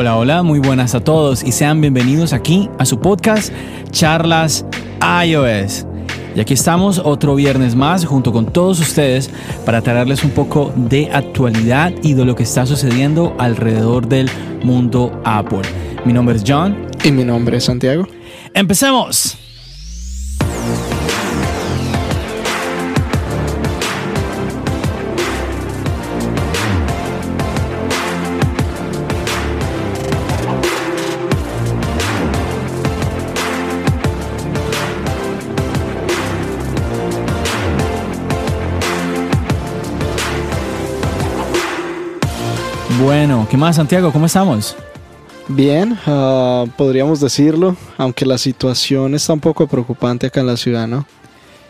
Hola, hola, muy buenas a todos y sean bienvenidos aquí a su podcast Charlas iOS. Y aquí estamos otro viernes más junto con todos ustedes para traerles un poco de actualidad y de lo que está sucediendo alrededor del mundo Apple. Mi nombre es John. Y mi nombre es Santiago. ¡Empecemos! Bueno, ¿qué más Santiago? ¿Cómo estamos? Bien, ah, podríamos decirlo, aunque la situación está un poco preocupante acá en la ciudad, ¿no?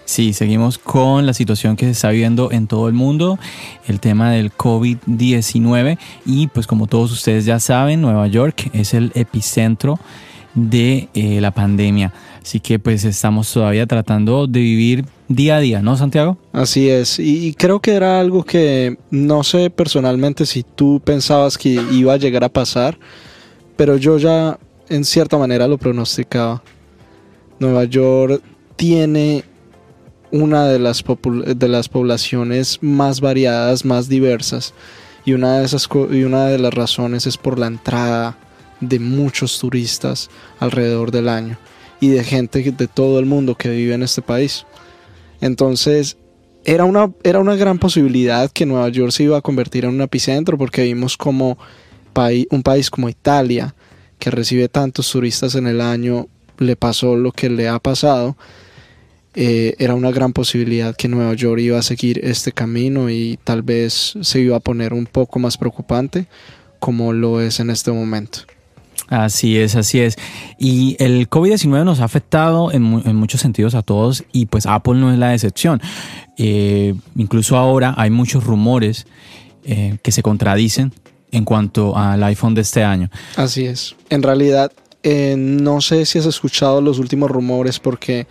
Sí, seguimos con la situación que se está viendo en todo el mundo, el tema del COVID-19 y pues como todos ustedes ya saben, Nueva York es el epicentro de eh, la pandemia. Así que pues estamos todavía tratando de vivir día a día, ¿no, Santiago? Así es, y creo que era algo que no sé personalmente si tú pensabas que iba a llegar a pasar, pero yo ya en cierta manera lo pronosticaba. Nueva York tiene una de las, de las poblaciones más variadas, más diversas, y una, de esas y una de las razones es por la entrada de muchos turistas alrededor del año y de gente de todo el mundo que vive en este país. Entonces, era una, era una gran posibilidad que Nueva York se iba a convertir en un epicentro porque vimos como un país como Italia, que recibe tantos turistas en el año, le pasó lo que le ha pasado. Eh, era una gran posibilidad que Nueva York iba a seguir este camino y tal vez se iba a poner un poco más preocupante como lo es en este momento. Así es, así es. Y el COVID-19 nos ha afectado en, muchos sentidos a todos y pues Apple no es la excepción. Eh, incluso ahora hay muchos rumores eh, que se contradicen en cuanto al iPhone de este año. Así es. En realidad, eh, no sé si has escuchado los últimos rumores porque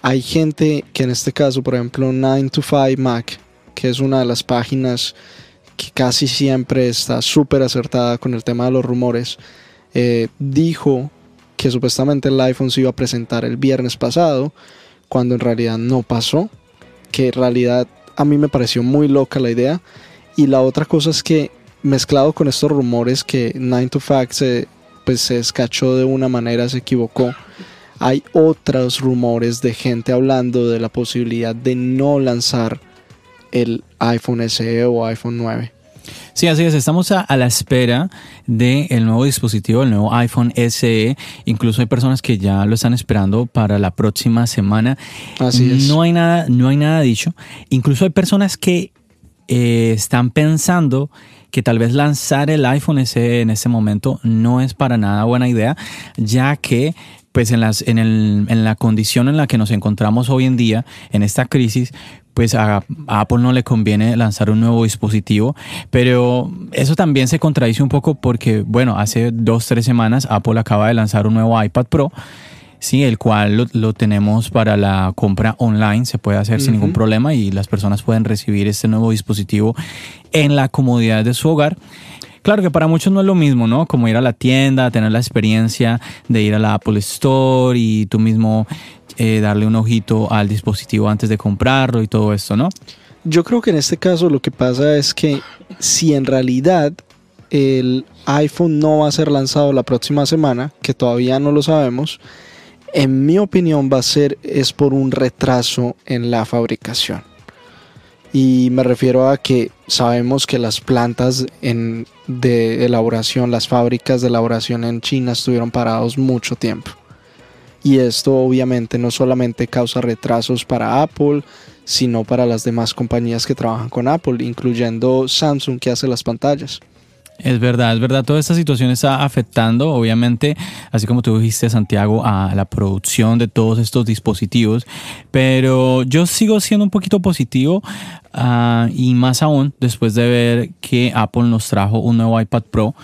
hay gente que en este caso, por ejemplo, 9 to 5 Mac, que es una de las páginas que casi siempre está súper acertada con el tema de los rumores, eh, dijo que supuestamente el iPhone se iba a presentar el viernes pasado, cuando en realidad no pasó, que en realidad a mí me pareció muy loca la idea. Y la otra cosa es que mezclado con estos rumores que 9 to 5 se, pues, se escachó de una manera, se equivocó, hay otros rumores de gente hablando de la posibilidad de no lanzar el iPhone SE o iPhone 9. Sí, así es. Estamos a, la espera del nuevo dispositivo, el nuevo iPhone SE. Incluso hay personas que ya lo están esperando para la próxima semana. Así es. No hay nada, no hay nada dicho. Incluso hay personas que eh, están pensando que tal vez lanzar el iPhone SE en este momento no es para nada buena idea, ya que pues en, las, en, el, en la condición en la que nos encontramos hoy en día, en esta crisis, pues a, Apple no le conviene lanzar un nuevo dispositivo, pero eso también se contradice un poco porque, bueno, hace dos, tres semanas Apple acaba de lanzar un nuevo iPad Pro, sí, el cual lo, tenemos para la compra online, se puede hacer sin ningún problema y las personas pueden recibir este nuevo dispositivo en la comodidad de su hogar. Claro que para muchos no es lo mismo, ¿no? Como ir a la tienda, tener la experiencia de ir a la Apple Store y tú mismo eh, darle un ojito al dispositivo antes de comprarlo y todo esto, ¿no? Yo creo que en este caso lo que pasa es que si en realidad el iPhone no va a ser lanzado la próxima semana, que todavía no lo sabemos, en mi opinión va a ser es por un retraso en la fabricación. Y me refiero a que sabemos que las plantas de elaboración, las fábricas de elaboración en China estuvieron parados mucho tiempo. Y esto obviamente no solamente causa retrasos para Apple, sino para las demás compañías que trabajan con Apple, incluyendo Samsung que hace las pantallas. Es verdad, es verdad. Toda esta situación está afectando, obviamente, así como tú dijiste, Santiago, a la producción de todos estos dispositivos. Pero yo sigo siendo un poquito positivo ah, y más aún después de ver que Apple nos trajo un nuevo iPad Pro,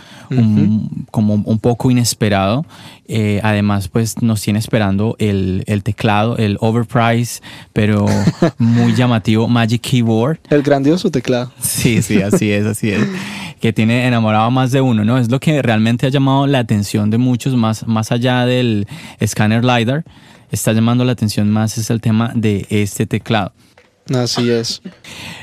como un poco inesperado. Eh, además, pues nos tiene esperando el, el teclado, el overpriced, pero muy llamativo Magic Keyboard. El grandioso teclado. Sí, sí, así es, así es que tiene enamorado a más de uno, ¿no? Es lo que realmente ha llamado la atención de muchos, más, más allá del escáner LiDAR, está llamando la atención más es el tema de este teclado. Así es.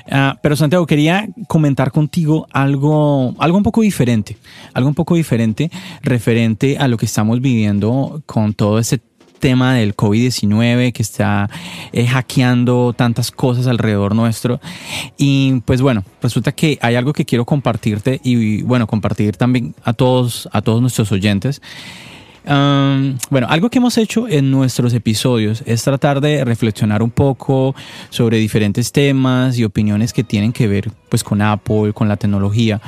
Ah, pero Santiago, quería comentar contigo algo, algo un poco diferente, algo un poco diferente referente a lo que estamos viviendo con todo ese tema del COVID-19 que está eh, hackeando tantas cosas alrededor nuestro. Y pues bueno, resulta que hay algo que quiero compartirte y bueno, compartir también a todos, a todos nuestros oyentes bueno, algo que hemos hecho en nuestros episodios es tratar de reflexionar un poco sobre diferentes temas y opiniones que tienen que ver pues con Apple, con la tecnología.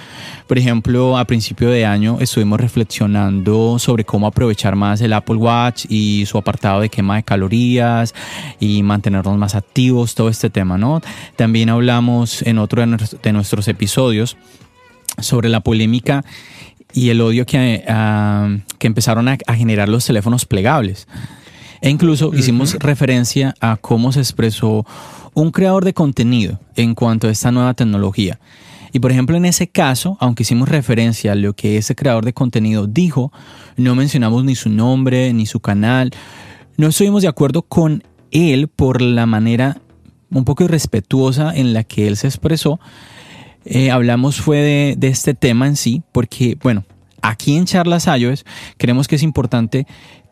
Por ejemplo, a principio de año estuvimos reflexionando sobre cómo aprovechar más el Apple Watch y su apartado de quema de calorías y mantenernos más activos, todo este tema, ¿no? También hablamos en otro de nuestros episodios sobre la polémica y el odio que, ah, que empezaron a, generar los teléfonos plegables. E incluso hicimos referencia a cómo se expresó un creador de contenido en cuanto a esta nueva tecnología. Y por ejemplo, en ese caso, aunque hicimos referencia a lo que ese creador de contenido dijo, no mencionamos ni su nombre ni su canal. No estuvimos de acuerdo con él por la manera un poco irrespetuosa en la que él se expresó eh, hablamos fue de, este tema en sí, porque, bueno, aquí en Charlas iOS creemos que es importante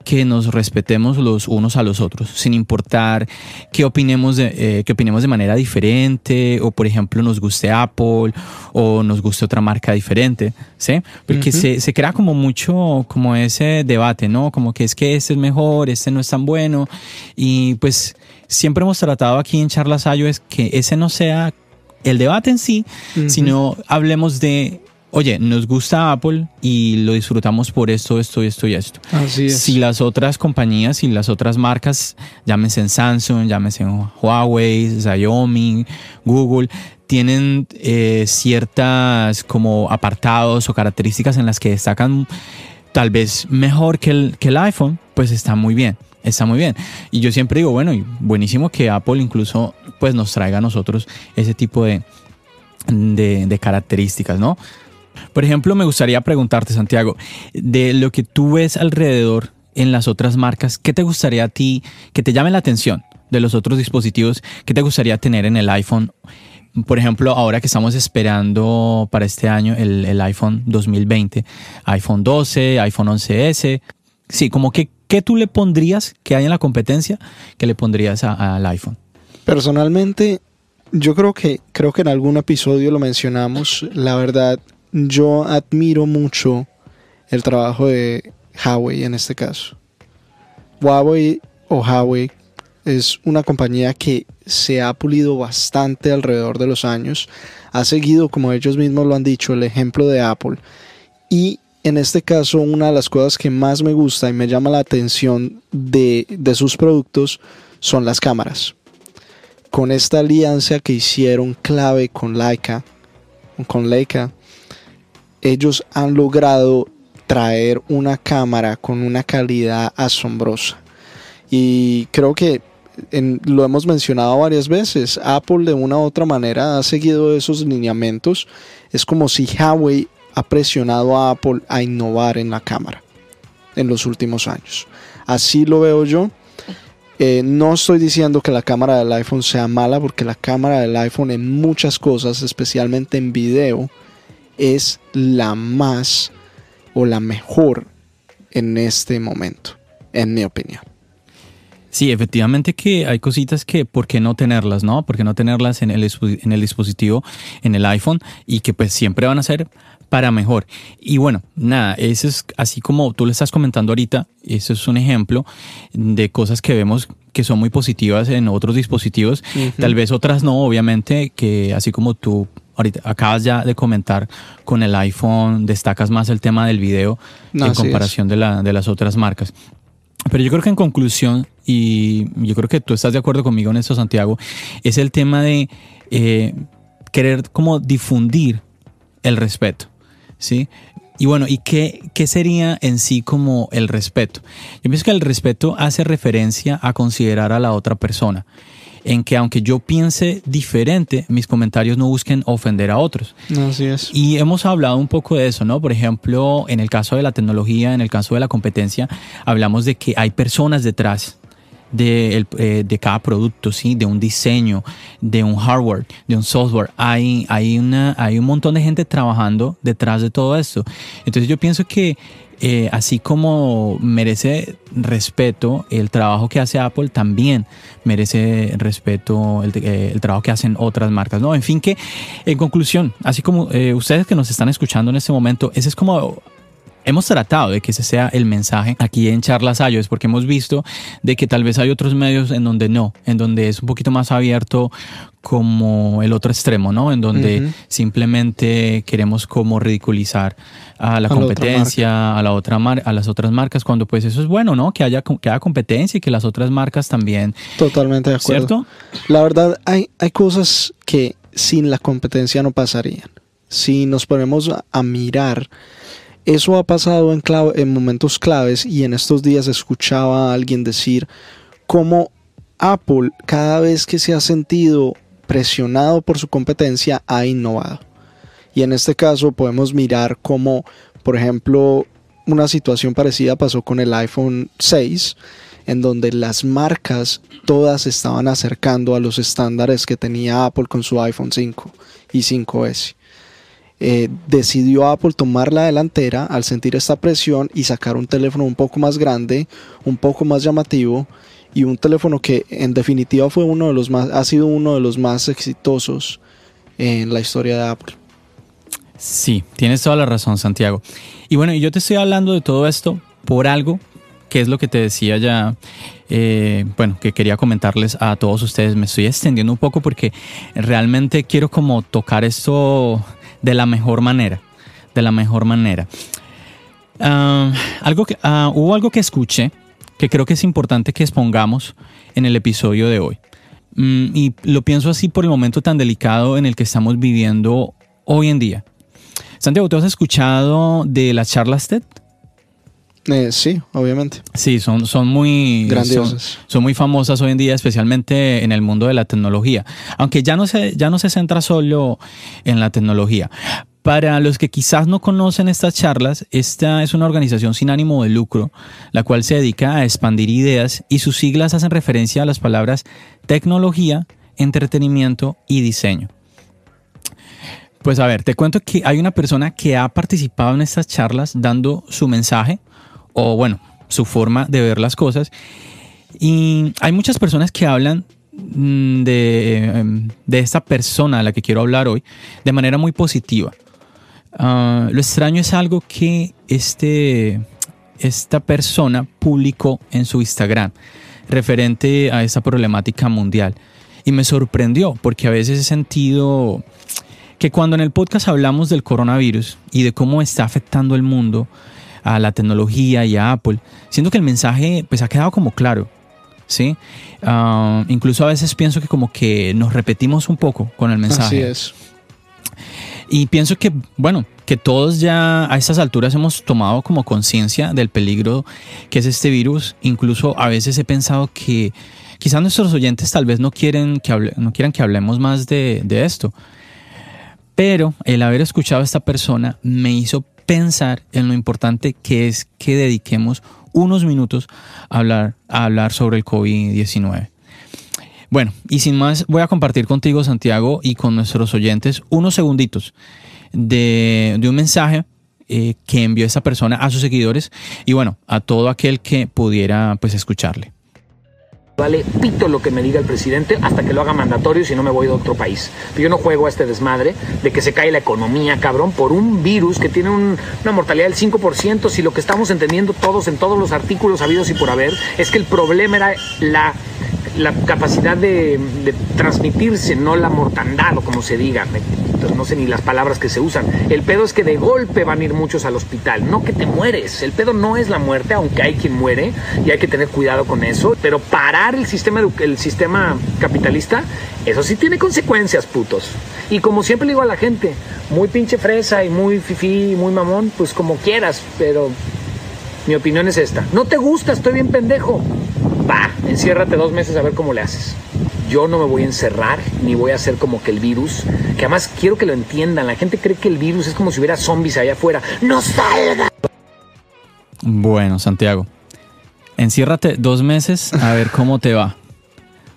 que nos respetemos los unos a los otros, sin importar que opinemos de, eh, que opinemos de manera diferente, o por ejemplo nos guste Apple, o nos guste otra marca diferente, ¿sí? Porque se, se, crea como mucho, como ese debate, ¿no? Como que es que este es mejor, este no es tan bueno, y pues siempre hemos tratado aquí en Charlas iOS que ese no sea el debate en sí, sino hablemos de, oye, nos gusta Apple y lo disfrutamos por esto, esto, esto y esto. Así es. Si las otras compañías y las otras marcas, llámense en Samsung, llámense en Huawei, Xiaomi, Google, tienen eh, ciertas como apartados o características en las que destacan tal vez mejor que el, que el iPhone, pues está muy bien está muy bien. Y yo siempre digo, bueno, y buenísimo que Apple incluso pues nos traiga a nosotros ese tipo de, de, características, ¿no? Por ejemplo, me gustaría preguntarte, Santiago, de lo que tú ves alrededor en las otras marcas, ¿qué te gustaría a ti que te llame la atención de los otros dispositivos? ¿Qué te gustaría tener en el iPhone? Por ejemplo, ahora que estamos esperando para este año el, el iPhone 2020, iPhone 12, iPhone 11S, sí, como que ¿Qué tú le pondrías que hay en la competencia que le pondrías al iPhone? Personalmente, yo creo que, creo que en algún episodio lo mencionamos. La verdad, yo admiro mucho el trabajo de Huawei en este caso. Huawei o Huawei es una compañía que se ha pulido bastante alrededor de los años. Ha seguido, como ellos mismos lo han dicho, el ejemplo de Apple. Y en este caso, una de las cosas que más me gusta y me llama la atención de, sus productos son las cámaras. Con esta alianza que hicieron clave con Leica, con Leica, ellos han logrado traer una cámara con una calidad asombrosa. Y creo que lo hemos mencionado varias veces, Apple de una u otra manera ha seguido esos lineamientos. Es como si Huawei ha presionado a Apple a innovar en la cámara en los últimos años. Así lo veo yo. Eh, no estoy diciendo que la cámara del iPhone sea mala, porque la cámara del iPhone en muchas cosas, especialmente en video, es la más o la mejor en este momento, en mi opinión. Sí, efectivamente que hay cositas que, ¿por qué no tenerlas, no? ¿Por qué no tenerlas en el, en el dispositivo, en el iPhone? Y que pues siempre van a ser para mejor. Y bueno, nada, eso es así como tú le estás comentando ahorita, eso es un ejemplo de cosas que vemos que son muy positivas en otros dispositivos, tal vez otras no, obviamente, que así como tú ahorita acabas ya de comentar con el iPhone, destacas más el tema del video en comparación de, la, de las otras marcas. Pero yo creo que en conclusión, y yo creo que tú estás de acuerdo conmigo en esto, Santiago, es el tema de eh, querer como difundir el respeto. ¿sí? Y bueno, ¿y qué, qué, sería en sí como el respeto? Yo pienso que el respeto hace referencia a considerar a la otra persona, en que aunque yo piense diferente, mis comentarios no busquen ofender a otros. Así es. Y hemos hablado un poco de eso, ¿no? Por ejemplo, en el caso de la tecnología, en el caso de la competencia, hablamos de que hay personas detrás de, eh, de, cada producto, ¿sí? de un diseño, de un hardware, de un software. Hay, hay, una, hay un montón de gente trabajando detrás de todo esto. Entonces yo pienso que eh, así como merece respeto el trabajo que hace Apple, también merece respeto el, eh, el, trabajo que hacen otras marcas. ¿no? En fin, que en conclusión, así como ustedes que nos están escuchando en este momento, ese es como hemos tratado de que ese sea el mensaje aquí en Charlas es porque hemos visto de que tal vez hay otros medios en donde no, en donde es un poquito más abierto como el otro extremo, ¿no? En donde simplemente queremos como ridiculizar a la competencia, a la otra mar a las otras marcas, cuando pues eso es bueno, ¿no? Que haya, que haya competencia y que las otras marcas también. Totalmente de acuerdo. ¿Cierto? La verdad, hay, hay cosas que sin la competencia no pasarían. Si nos ponemos a mirar eso ha pasado en, en momentos claves y en estos días escuchaba a alguien decir cómo Apple cada vez que se ha sentido presionado por su competencia ha innovado. Y en este caso podemos mirar cómo, por ejemplo, una situación parecida pasó con el iPhone 6, en donde las marcas todas estaban acercando a los estándares que tenía Apple con su iPhone 5 y 5S. Eh, decidió Apple tomar la delantera al sentir esta presión y sacar un teléfono un poco más grande, un poco más llamativo y un teléfono que en definitiva fue uno de los más, ha sido uno de los más exitosos en la historia de Apple. Sí, tienes toda la razón, Santiago. Y bueno, yo te estoy hablando de todo esto por algo que es lo que te decía ya, eh, bueno, que quería comentarles a todos ustedes. Me estoy extendiendo un poco porque realmente quiero como tocar esto de la mejor manera, de la mejor manera. Ah, algo que, ah, hubo algo que escuché que creo que es importante que expongamos en el episodio de hoy. Mm, y lo pienso así por el momento tan delicado en el que estamos viviendo hoy en día. Santiago, ¿tú has escuchado de las charlas TED? Eh, sí, obviamente. Sí, son, son muy grandiosas. Son, muy famosas hoy en día, especialmente en el mundo de la tecnología. Aunque ya no se, ya no se centra solo en la tecnología. Para los que quizás no conocen estas charlas, esta es una organización sin ánimo de lucro, la cual se dedica a expandir ideas y sus siglas hacen referencia a las palabras tecnología, entretenimiento y diseño. Pues a ver, te cuento que hay una persona que ha participado en estas charlas dando su mensaje o bueno, su forma de ver las cosas. Y hay muchas personas que hablan mm, de, de esta persona a la que quiero hablar hoy de manera muy positiva. Ah, lo extraño es algo que este, esta persona publicó en su Instagram referente a esta problemática mundial. Y me sorprendió porque a veces he sentido que cuando en el podcast hablamos del coronavirus y de cómo está afectando el mundo, a la tecnología y a Apple, siento que el mensaje pues ha quedado como claro. ¿sí? Ah, incluso a veces pienso que como que nos repetimos un poco con el mensaje. Así es. Y pienso que, bueno, que todos ya a estas alturas hemos tomado como conciencia del peligro que es este virus. Incluso a veces he pensado que quizás nuestros oyentes tal vez no, quieren que no quieran que hablemos más de, de esto. Pero el haber escuchado a esta persona me hizo pensar en lo importante que es que dediquemos unos minutos a hablar, a hablar sobre el COVID-19. Bueno, y sin más, voy a compartir contigo, Santiago, y con nuestros oyentes unos segunditos de, un mensaje eh, que envió esa persona a sus seguidores y bueno, a todo aquel que pudiera pues escucharle. Vale pito lo que me diga el presidente hasta que lo haga mandatorio si no me voy de otro país. Yo no juego a este desmadre de que se cae la economía, cabrón, por un virus que tiene un- una mortalidad del 5%. Si lo que estamos entendiendo todos en todos los artículos habidos y por haber es que el problema era la, capacidad de, de transmitirse, no la mortandad o como se diga. No sé ni las palabras que se usan. El pedo es que de golpe van a ir muchos al hospital, no que te mueres. El pedo no es la muerte, aunque hay quien muere y hay que tener cuidado con eso. Pero el sistema, el sistema capitalista, eso sí tiene consecuencias, putos. Y como siempre le digo a la gente, muy pinche fresa y muy fifí muy mamón, pues como quieras, pero mi opinión es esta. No te gusta, estoy bien pendejo. Va, enciérrate dos meses a ver cómo le haces. Yo no me voy a encerrar, ni voy a hacer como que el virus, que además quiero que lo entiendan. La gente cree que el virus es como si hubiera zombies allá afuera. ¡No salga! Bueno, Santiago, enciérrate dos meses a ver cómo te va.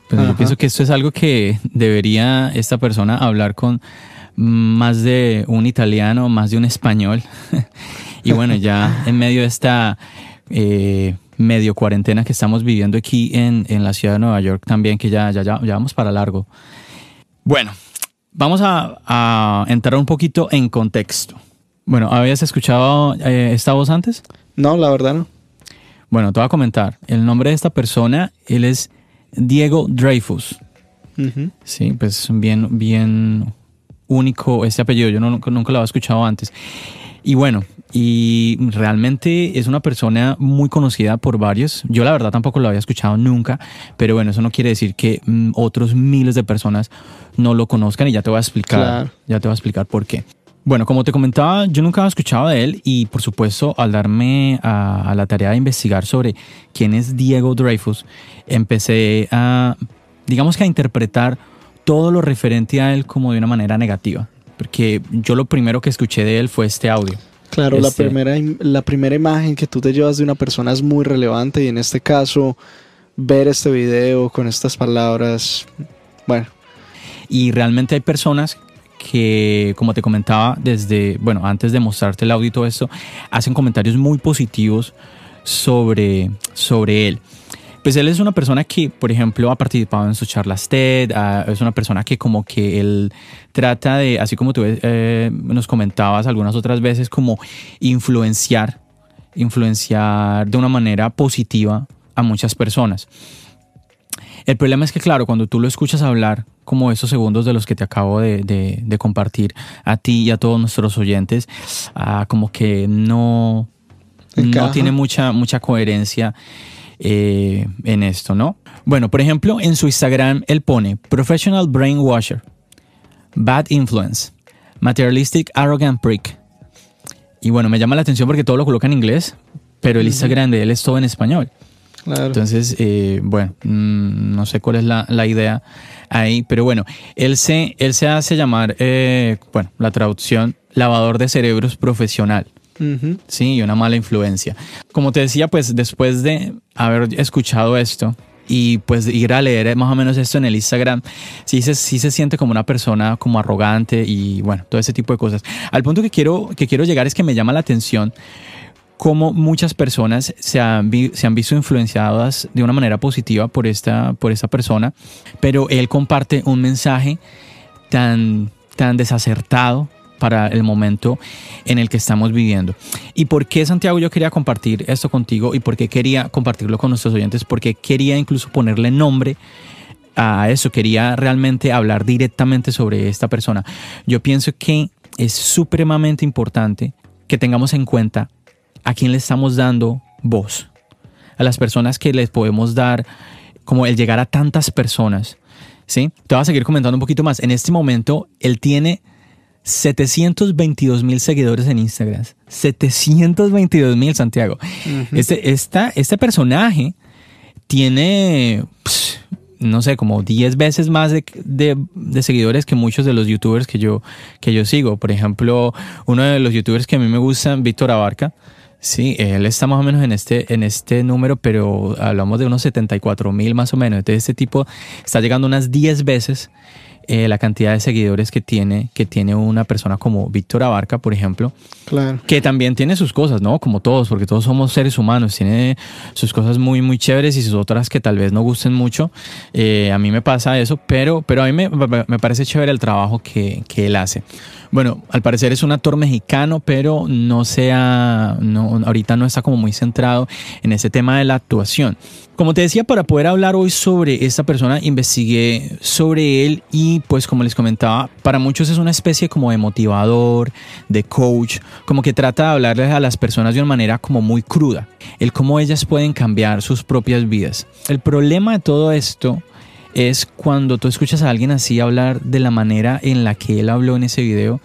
Pues yo pienso que esto es algo que debería esta persona hablar con más de un italiano, más de un español. y bueno, ya en medio de esta eh, medio cuarentena que estamos viviendo aquí en, en la ciudad de Nueva York también, que ya, ya, ya, ya vamos para largo. Bueno, vamos a, a entrar un poquito en contexto. Bueno, ¿habías escuchado eh, esta voz antes? No, la verdad no. Bueno, te voy a comentar. El nombre de esta persona, él es Diego Dreyfus. Ujú. Sí, pues bien, bien único este apellido. Yo no- nunca, nunca lo había escuchado antes. Y bueno, y realmente es una persona muy conocida por varios. Yo la verdad tampoco lo había escuchado nunca, pero bueno, eso no quiere decir que mm, otros miles de personas no lo conozcan y ya te voy a explicar, Claro. ya te voy a explicar por qué. Bueno, como te comentaba, yo nunca había escuchado de él y por supuesto al darme a, a la tarea de investigar sobre quién es Diego Dreyfus, empecé a, digamos que a interpretar todo lo referente a él como de una manera negativa. Porque yo lo primero que escuché de él fue este audio. Claro, la, Este- primera, im- la primera imagen que tú te llevas de una persona es muy relevante y en este caso ver este video con estas palabras, bueno, Y realmente hay personas que, como te comentaba desde, bueno, antes de mostrarte el audio y todo esto, hacen comentarios muy positivos sobre, sobre él. Pues él es una persona que, por ejemplo, ha participado en sus charlas TED, es una persona que como que él trata de, así como tú eh, nos comentabas algunas otras veces, como influenciar, influenciar de una manera positiva a muchas personas. El problema es que, claro, cuando tú lo escuchas hablar, como esos segundos de los que te acabo de, de- de compartir a ti y a todos nuestros oyentes, ah, como que no, no tiene mucha, mucha coherencia eh, en esto, ¿no? Bueno, por ejemplo, en su Instagram él pone Professional Brainwasher, Bad Influence, Materialistic Arrogant Prick. Y bueno, me llama la atención porque todo lo coloca en inglés, pero el Instagram de él es todo en español. Claro. Entonces, eh, bueno, mm, no sé cuál es la, la idea ahí, pero bueno, él se, él se hace llamar, eh, bueno, la traducción, lavador de cerebros profesional. Sí, y una mala influencia. Como te decía, pues después de haber escuchado esto y pues ir a leer más o menos esto en el Instagram, sí se, sí se siente como una persona como arrogante y bueno, todo ese tipo de cosas. Al punto que quiero, que quiero llegar es que me llama la atención cómo muchas personas se han, vi- se han visto influenciadas de una manera positiva por esta, por esta persona, pero él comparte un mensaje tan, tan desacertado para el momento en el que estamos viviendo. ¿Y por qué, Santiago, yo quería compartir esto contigo y por qué quería compartirlo con nuestros oyentes? Porque quería incluso ponerle nombre a eso, quería realmente hablar directamente sobre esta persona. Yo pienso que es supremamente importante que tengamos en cuenta a quién le estamos dando voz, a las personas que les podemos dar, como el llegar a tantas personas. ¿sí? Te voy a seguir comentando un poquito más. En este momento, él tiene 722 mil seguidores en Instagram. 722 mil, Santiago. este, esta- este personaje tiene, pss, no sé, como 10 veces más de, de- de seguidores que muchos de los youtubers que yo, que yo sigo. Por ejemplo, uno de los youtubers que a mí me gustan, Víctor Abarca. Sí, él está más o menos en este, en este número, pero hablamos de unos 74 mil más o menos. Entonces, este tipo está llegando unas 10 veces eh, la cantidad de seguidores que tiene, que tiene una persona como Víctor Abarca, por ejemplo. Claro. Que también tiene sus cosas, ¿no? Como todos, porque todos somos seres humanos. Tiene sus cosas muy, muy chéveres y sus otras que tal vez no gusten mucho. Eh, a mí me pasa eso, pero, pero a mí me, me parece chévere el trabajo que, que, él hace. Bueno, al parecer es un actor mexicano, pero no sea, no, ahorita no está como muy centrado en ese tema de la actuación. Como te decía, para poder hablar hoy sobre esta persona, investigué sobre él y pues como les comentaba, para muchos es una especie como de motivador, de coach, como que trata de hablarles a las personas de una manera como muy cruda, el cómo ellas pueden cambiar sus propias vidas. El problema de todo esto es cuando tú escuchas a alguien así hablar de la manera en la que él habló en ese video.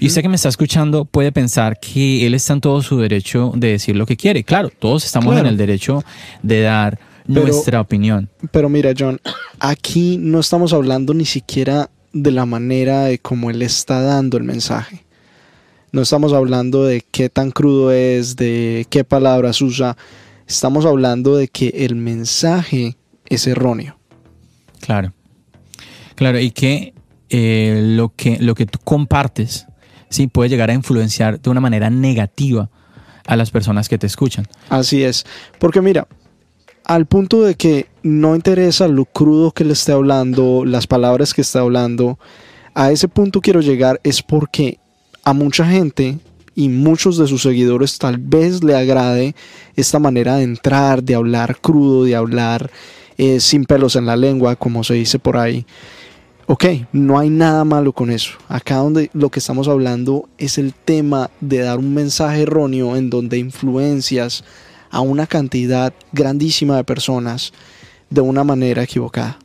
Y usted que me está escuchando puede pensar que él está en todo su derecho de decir lo que quiere. Claro, todos estamos Claro. en el derecho de dar Pero- nuestra opinión. Pero mira, John, aquí no estamos hablando ni siquiera de la manera de cómo él está dando el mensaje. No estamos hablando de qué tan crudo es, de qué palabras usa. Estamos hablando de que el mensaje es erróneo. Claro. Claro, y que, eh, lo que lo que tú compartes sí puede llegar a influenciar de una manera negativa a las personas que te escuchan. Así es. Porque mira, al punto de que no interesa lo crudo que le esté hablando, las palabras que está hablando, a ese punto quiero llegar es porque a mucha gente y muchos de sus seguidores tal vez le agrade esta manera de entrar, de hablar crudo, de hablar eh, sin pelos en la lengua, como se dice por ahí. Ok, no hay nada malo con eso. Acá donde lo que estamos hablando es el tema de dar un mensaje erróneo en donde influencias a una cantidad grandísima de personas de una manera equivocada.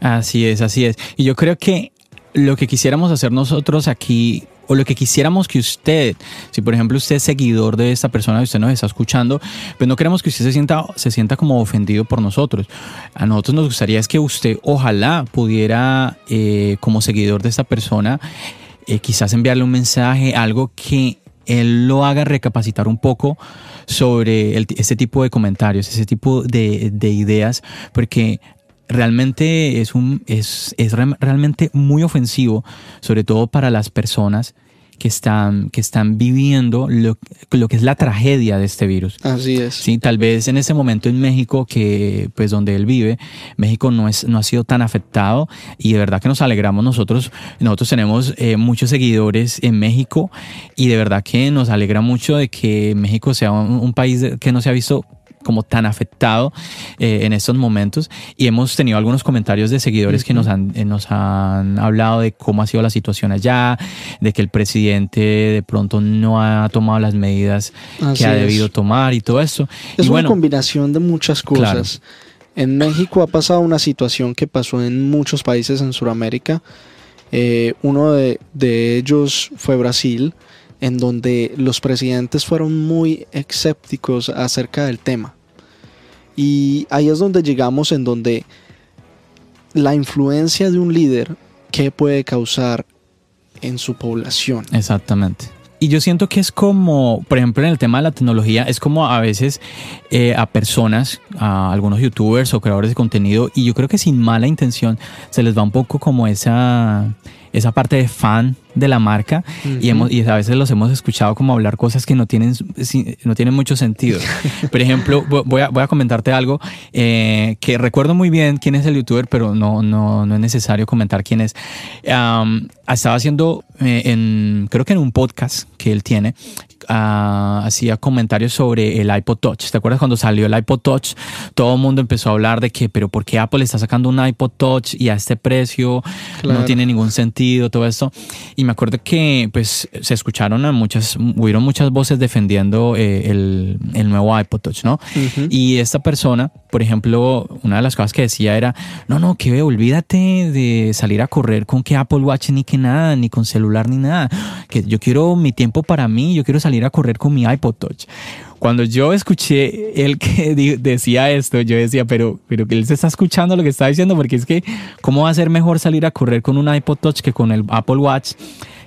Así es, así es. Y yo creo que lo que quisiéramos hacer nosotros aquí, o lo que quisiéramos que usted, si por ejemplo usted es seguidor de esta persona y usted nos está escuchando, pues no queremos que usted se sienta, se sienta como ofendido por nosotros. A nosotros nos gustaría es que usted ojalá pudiera, eh, como seguidor de esta persona, eh, quizás enviarle un mensaje, algo que él lo haga recapacitar un poco sobre este tipo de comentarios, ese tipo de ideas, porque realmente es, un, es, es re- realmente muy ofensivo, sobre todo para las personas que están, que están viviendo lo, lo que es la tragedia de este virus. Así es. Sí, tal vez en ese momento en México, que pues donde él vive, México no es, no ha sido tan afectado y de verdad que nos alegramos nosotros. Nosotros tenemos eh, muchos seguidores en México y de verdad que nos alegra mucho de que México sea un, un país que no se ha visto como tan afectado eh, en estos momentos y hemos tenido algunos comentarios de seguidores que nos han, eh, nos han hablado de cómo ha sido la situación allá, de que el presidente de pronto no ha tomado las medidas Así que ha es. debido tomar y todo eso. Es y una bueno, combinación de muchas cosas. En México ha pasado una situación que pasó en muchos países en Sudamérica. Eh, uno de, de ellos fue Brasil, en donde los presidentes fueron muy escépticos acerca del tema. Y ahí es donde llegamos en donde la influencia de un líder, ¿qué puede causar en su población? Exactamente. Y yo siento que es como, por ejemplo, en el tema de la tecnología, es como a veces eh, a personas, a algunos youtubers o creadores de contenido, y yo creo que sin mala intención se les va un poco como esa, esa parte de fan de la marca y, hemos, y a veces los hemos escuchado como hablar cosas que no tienen, no tienen mucho sentido. Por ejemplo, vo- voy a, voy a comentarte algo eh, que recuerdo muy bien quién es el youtuber, pero no, no, no es necesario comentar quién es. Estaba haciendo, eh, en, creo que en un podcast que él tiene, ah, hacía comentarios sobre el iPod Touch. ¿Te acuerdas cuando salió el iPod Touch? Todo el mundo empezó a hablar de que, pero ¿por qué Apple está sacando un iPod Touch y a este precio? Claro. No tiene ningún sentido, todo esto. Y me acuerdo que pues se escucharon a muchas, hubieron muchas voces defendiendo eh, el, el nuevo iPod Touch, ¿no? Ujú. Y esta persona, por ejemplo, una de las cosas que decía era, no, no, que olvídate de salir a correr con que Apple Watch ni que nada, ni con celular ni nada, que yo quiero mi tiempo para mí, yo quiero salir a correr con mi iPod Touch. Cuando yo escuché él que decía esto, yo decía, pero, pero que él se está escuchando lo que está diciendo, porque es que, ¿cómo va a ser mejor salir a correr con un iPod Touch que con el Apple Watch?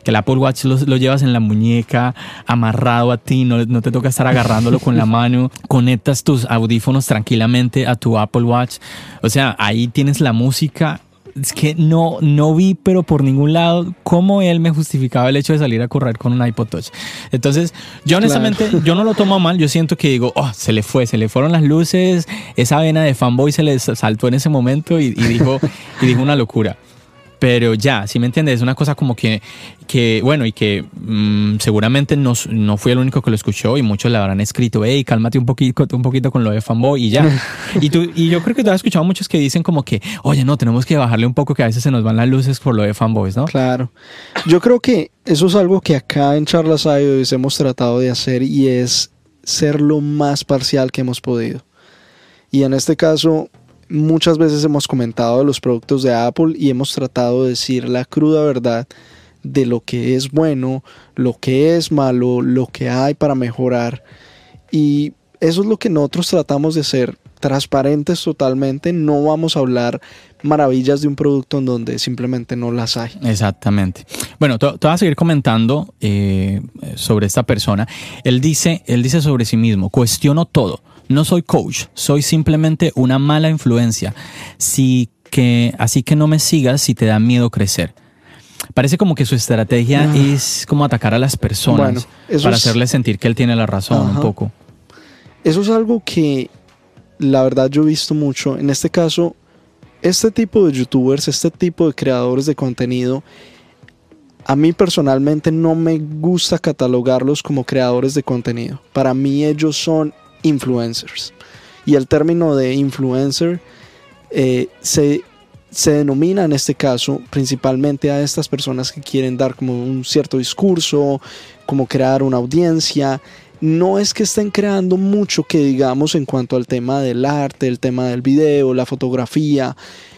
Que el Apple Watch lo, lo llevas en la muñeca, amarrado a ti, no, no te toca estar agarrándolo con la mano, conectas tus audífonos tranquilamente a tu Apple Watch. O sea, ahí tienes la música es que no, no vi, pero por ningún lado, cómo él me justificaba el hecho de salir a correr con un iPod Touch. Entonces, yo honestamente, yo no lo tomo mal, yo siento que digo, oh, se le fue, se le fueron las luces, esa vena de fanboy se le saltó en ese momento y, y dijo, y dijo una locura. Pero ya, si me entiendes, es una cosa como que, que bueno, y que mm, seguramente no, no fui el único que lo escuchó y muchos le habrán escrito, hey, cálmate un poquito, un poquito con lo de fanboy y ya. y, tú, y yo creo que tú has escuchado muchos que dicen como que, oye, no, tenemos que bajarle un poco que a veces se nos van las luces por lo de fanboys, ¿no? Claro. Yo creo que eso es algo que acá en Charlas iOS hemos tratado de hacer y es ser lo más parcial que hemos podido. Y en este caso, muchas veces hemos comentado los productos de Apple y hemos tratado de decir la cruda verdad de lo que es bueno, lo que es malo, lo que hay para mejorar. Y eso es lo que nosotros tratamos de ser transparentes totalmente. No vamos a hablar maravillas de un producto en donde simplemente no las hay. Exactamente. Bueno, te, voy a seguir comentando eh, sobre esta persona. Él dice, él dice sobre sí mismo, cuestiono todo no soy coach, soy simplemente una mala influencia. que, así que no me sigas si te da miedo crecer. Parece como que su estrategia ah. es como atacar a las personas para hacerles sentir que él tiene la razón un poco. Eso es algo que la verdad yo he visto mucho. En este caso, este tipo de youtubers, este tipo de creadores de contenido, a mí personalmente no me gusta catalogarlos como creadores de contenido. Para mí ellos son influencers. Y el término de influencer eh, se, se denomina en este caso principalmente a estas personas que quieren dar como un cierto discurso, como crear una audiencia. No es que estén creando mucho que digamos en cuanto al tema del arte, el tema del video, la fotografía,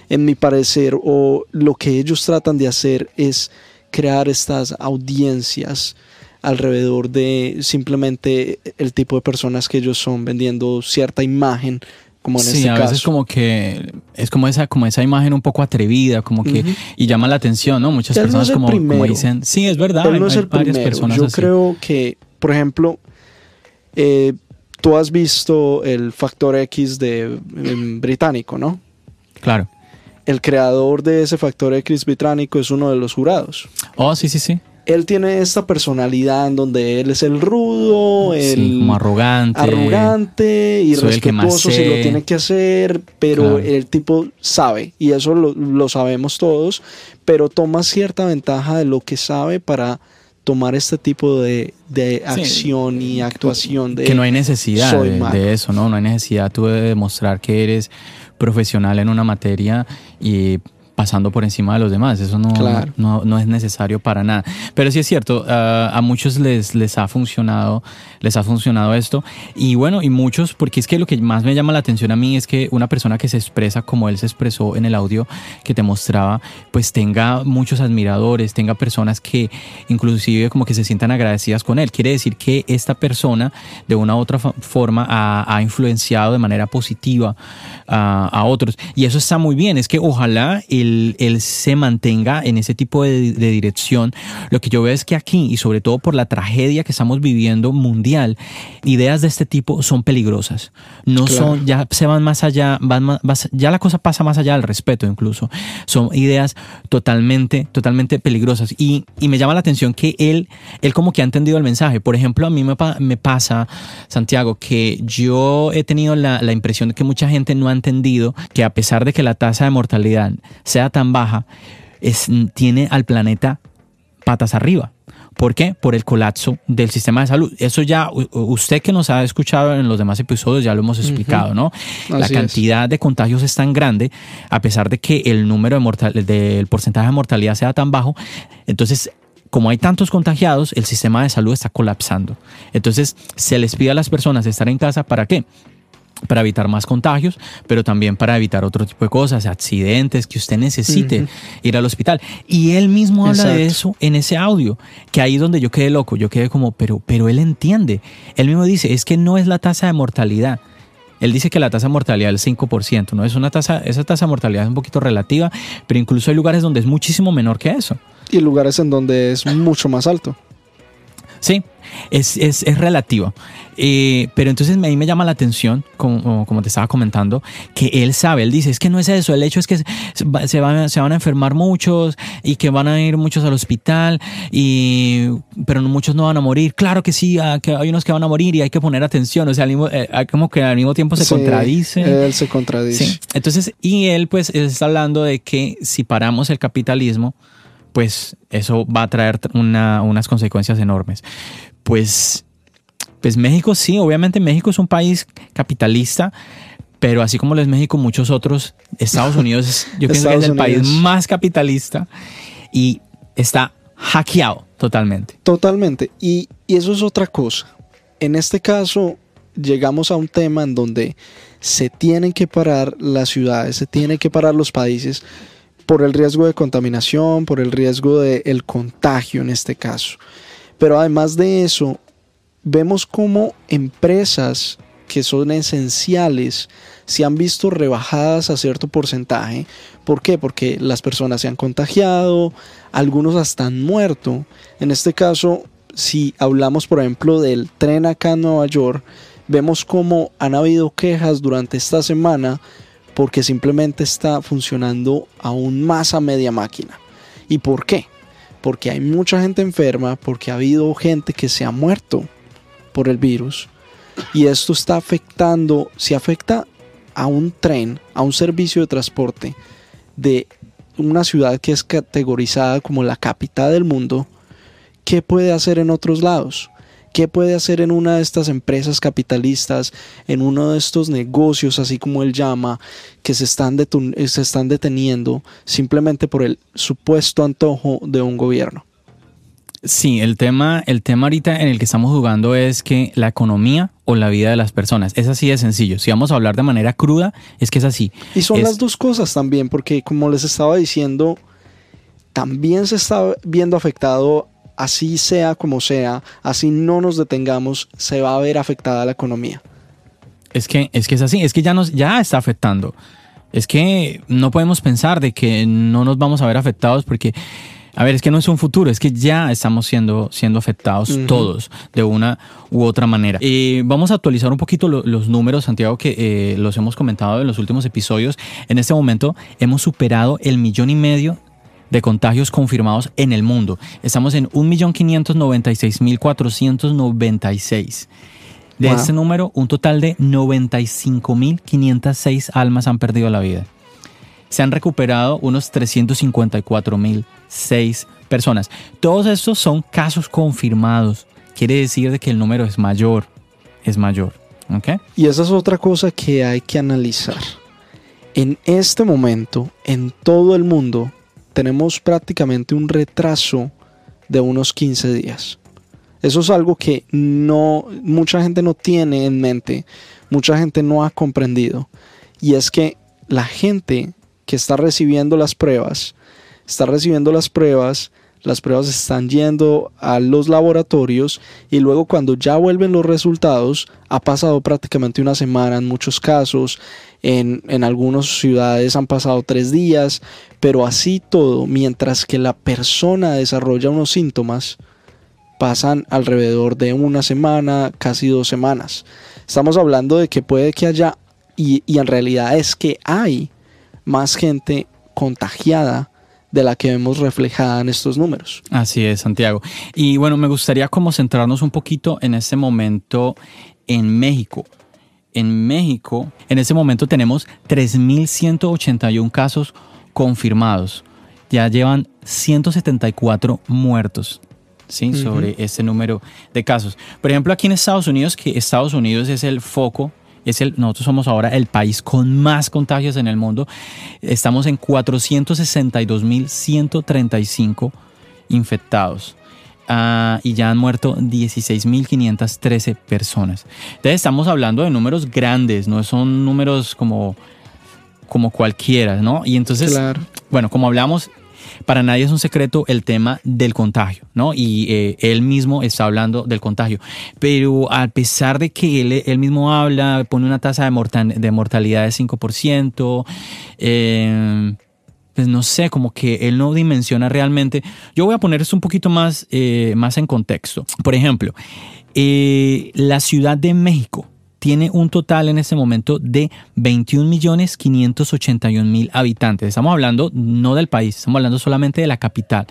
en mi parecer, o lo que ellos tratan de hacer es crear estas audiencias alrededor de simplemente el tipo de personas que ellos son vendiendo cierta imagen como en sí, este a veces como que es como esa como esa imagen un poco atrevida como que y llama la atención no muchas personas como, dicen sí es verdad no es el primero. yo creo que por ejemplo eh, tú has visto el factor X de británico no claro. El creador de ese factor X británico es uno de los jurados. Oh sí sí sí él tiene esta personalidad en donde él es el rudo, el como arrogante, arrogante y respetuoso si lo tiene que hacer, pero el tipo sabe y eso lo, sabemos todos, pero toma cierta ventaja de lo que sabe para tomar este tipo de, acción y actuación de que no hay necesidad de, de, eso, no, no hay necesidad tú de demostrar que eres profesional en una materia y pasando por encima de los demás. Eso no, no, no, es necesario para nada. Pero sí es cierto, ah, a muchos les, les ha funcionado, les ha funcionado esto. Y bueno, y muchos, porque es que lo que más me llama la atención a mí es que una persona que se expresa como él se expresó en el audio que te mostraba, pues tenga muchos admiradores, tenga personas que inclusive como que se sientan agradecidas con él. Quiere decir que esta persona de una u otra forma ha, ha influenciado de manera positiva a, a otros. Y eso está muy bien. Es que ojalá él, se mantenga en ese tipo de, dirección. Lo que yo veo es que aquí, y sobre todo por la tragedia que estamos viviendo mundial, ideas de este tipo son peligrosas. No son, ya se van más allá, van ya la cosa pasa más allá del respeto incluso. Son ideas totalmente, totalmente peligrosas. Y, me llama la atención que él, él como que ha entendido el mensaje. Por ejemplo, a mí me, me pasa, Santiago, que yo he tenido la, la impresión de que mucha gente no ha entendido que a pesar de que la tasa de mortalidad sea tan baja, es, tiene al planeta patas arriba. ¿Por qué? Por el colapso del sistema de salud. Eso ya, usted que nos ha escuchado en los demás episodios, ya lo hemos explicado, ¿no? la cantidad de contagios es tan grande, a pesar de que el número de mortal, del porcentaje de mortalidad sea tan bajo. Entonces, como hay tantos contagiados, el sistema de salud está colapsando. Entonces, se les pide a las personas estar en casa, ¿para qué? Para evitar más contagios, pero también para evitar otro tipo de cosas, accidentes, que usted necesite ir al hospital. Y él mismo habla de eso en ese audio, que ahí es donde yo quedé loco, yo quedé como, pero, pero él entiende. Él mismo dice, es que no es la tasa de mortalidad. Él dice que la tasa de mortalidad es el 5%, ¿no? Es una tasa, esa tasa de mortalidad es un poquito relativa, pero incluso hay lugares donde es muchísimo menor que eso. Y lugares en donde es mucho más alto. Sí, es, es, es relativo. Eh, pero entonces mí me llama la atención, como, como, te estaba comentando, que él sabe, él dice, es que no es eso, el hecho es que se van, se van a enfermar muchos y que van a ir muchos al hospital, y, pero muchos no van a morir. Claro que sí, ah, que hay unos que van a morir y hay que poner atención, o sea, eh, como que al mismo tiempo se contradice. Él se contradice. Sí. Entonces, y él pues está hablando de que si paramos el capitalismo, pues eso va a traer una, unas consecuencias enormes. Pues pues México sí, obviamente México es un país capitalista, pero así como lo es México, muchos otros, Estados Unidos, yo pienso que es el país más capitalista y está hackeado totalmente. Totalmente. Y, y eso es otra cosa. En este caso, llegamos a un tema en donde se tienen que parar las ciudades, se tienen que parar los países por el riesgo de contaminación, por el riesgo del contagio en este caso. Pero además de eso, vemos cómo empresas que son esenciales se han visto rebajadas a cierto porcentaje. ¿Por qué? Porque las personas se han contagiado, algunos hasta han muerto. En este caso, si hablamos por ejemplo del tren acá en Nueva York, vemos cómo han habido quejas durante esta semana porque simplemente está funcionando aún más a media máquina. ¿Y por qué? Porque hay mucha gente enferma, porque ha habido gente que se ha muerto por el virus y esto está afectando, si afecta a un tren, a un servicio de transporte de una ciudad que es categorizada como la capital del mundo, ¿qué puede hacer en otros lados? ¿Qué puede hacer en una de estas empresas capitalistas, en uno de estos negocios, así como él llama, que se están, se están deteniendo simplemente por el supuesto antojo de un gobierno? Sí, el tema, el tema ahorita en el que estamos jugando es que la economía o la vida de las personas. Es así de sencillo. Si vamos a hablar de manera cruda, es que es así. Y son las dos cosas también, porque como les estaba diciendo, también se está viendo afectado, así sea como sea, así no nos detengamos, se va a ver afectada la economía. Es que es, que es así, es que ya, nos, ya está afectando. Es que no podemos pensar de que no nos vamos a ver afectados porque a ver, es que no es un futuro, es que ya estamos siendo, siendo afectados todos de una u otra manera. Eh, vamos a actualizar un poquito los números, Santiago, que eh, los hemos comentado en los últimos episodios. En este momento hemos superado el millón y medio de contagios confirmados en el mundo. Estamos en 1.596.496. De este número, un total de 95.506 almas han perdido la vida se han recuperado unos 354.006 personas. Todos estos son casos confirmados. Quiere decir de que el número es mayor, es mayor. ¿Okay? Y esa es otra cosa que hay que analizar. En este momento, en todo el mundo, tenemos prácticamente un retraso de unos 15 días. Eso es algo que no mucha gente no tiene en mente, mucha gente no ha comprendido. Y es que la gente que está recibiendo las pruebas, está recibiendo las pruebas, las pruebas están yendo a los laboratorios y luego cuando ya vuelven los resultados, ha pasado prácticamente una semana en muchos casos, en, en algunas ciudades han pasado tres días, pero así todo, mientras que la persona desarrolla unos síntomas, pasan alrededor de una semana, casi dos semanas. Estamos hablando de que puede que haya, y, y en realidad es que hay más gente contagiada de la que vemos reflejada en estos números. Así es, Santiago. Y bueno, me gustaría como centrarnos un poquito en este momento en México. En México, en este momento tenemos 3.181 casos confirmados. Ya llevan 174 muertos. ¿sí? sobre este número de casos. Por ejemplo, aquí en Estados Unidos, que Estados Unidos es el foco es el, nosotros somos ahora el país con más contagios en el mundo. Estamos en 462.135 infectados. Uh, y ya han muerto 16.513 personas. Entonces estamos hablando de números grandes, no son números como, como cualquiera, ¿no? Y entonces, bueno, como hablamos, para nadie es un secreto el tema del contagio, ¿no? Y eh, él mismo está hablando del contagio. Pero a pesar de que él, mismo habla, pone una tasa de, mortalidad de 5%, eh, pues no sé, como que él no dimensiona realmente. Yo voy a poner esto un poquito más, eh, más en contexto. Por ejemplo, la Ciudad de México tiene un total en este momento de 21.581.000 habitantes. Estamos hablando no del país, estamos hablando solamente de la capital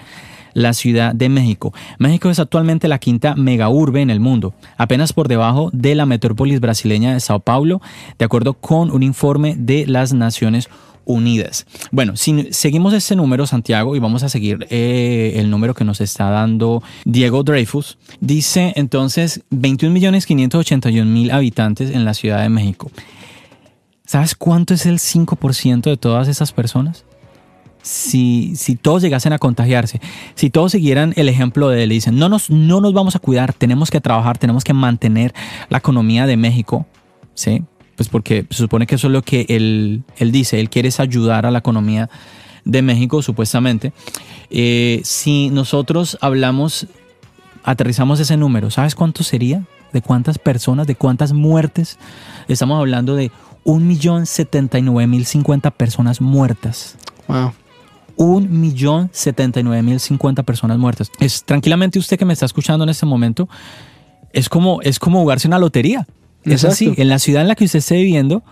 la Ciudad de México. México es actualmente la quinta megaurbe en el mundo, apenas por debajo de la metrópolis brasileña de Sao Paulo, de acuerdo con un informe de las Naciones Unidas. Bueno, si seguimos este número, Santiago, y vamos a seguir eh, el número que nos está dando Diego Dreyfus, dice entonces 21.581.000 habitantes en la Ciudad de México. ¿Sabes cuánto es el 5% de todas esas personas? Si, si, todos llegasen a contagiarse, si todos siguieran el ejemplo de él y dicen, no nos, no nos vamos a cuidar, tenemos que trabajar, tenemos que mantener la economía de México, ¿sí? Pues porque se supone que eso es lo que él, él dice, él quiere ayudar a la economía de México, supuestamente. Eh, si nosotros hablamos, aterrizamos ese número, ¿sabes cuánto sería? ¿De cuántas personas, de cuántas muertes? Estamos hablando de 1.079.050 personas muertas. Wow. 1.079.050 personas muertas. Es tranquilamente usted que me está escuchando en este momento, es como, es como jugarse una lotería. Es así, en la ciudad en la que usted esté viviendo,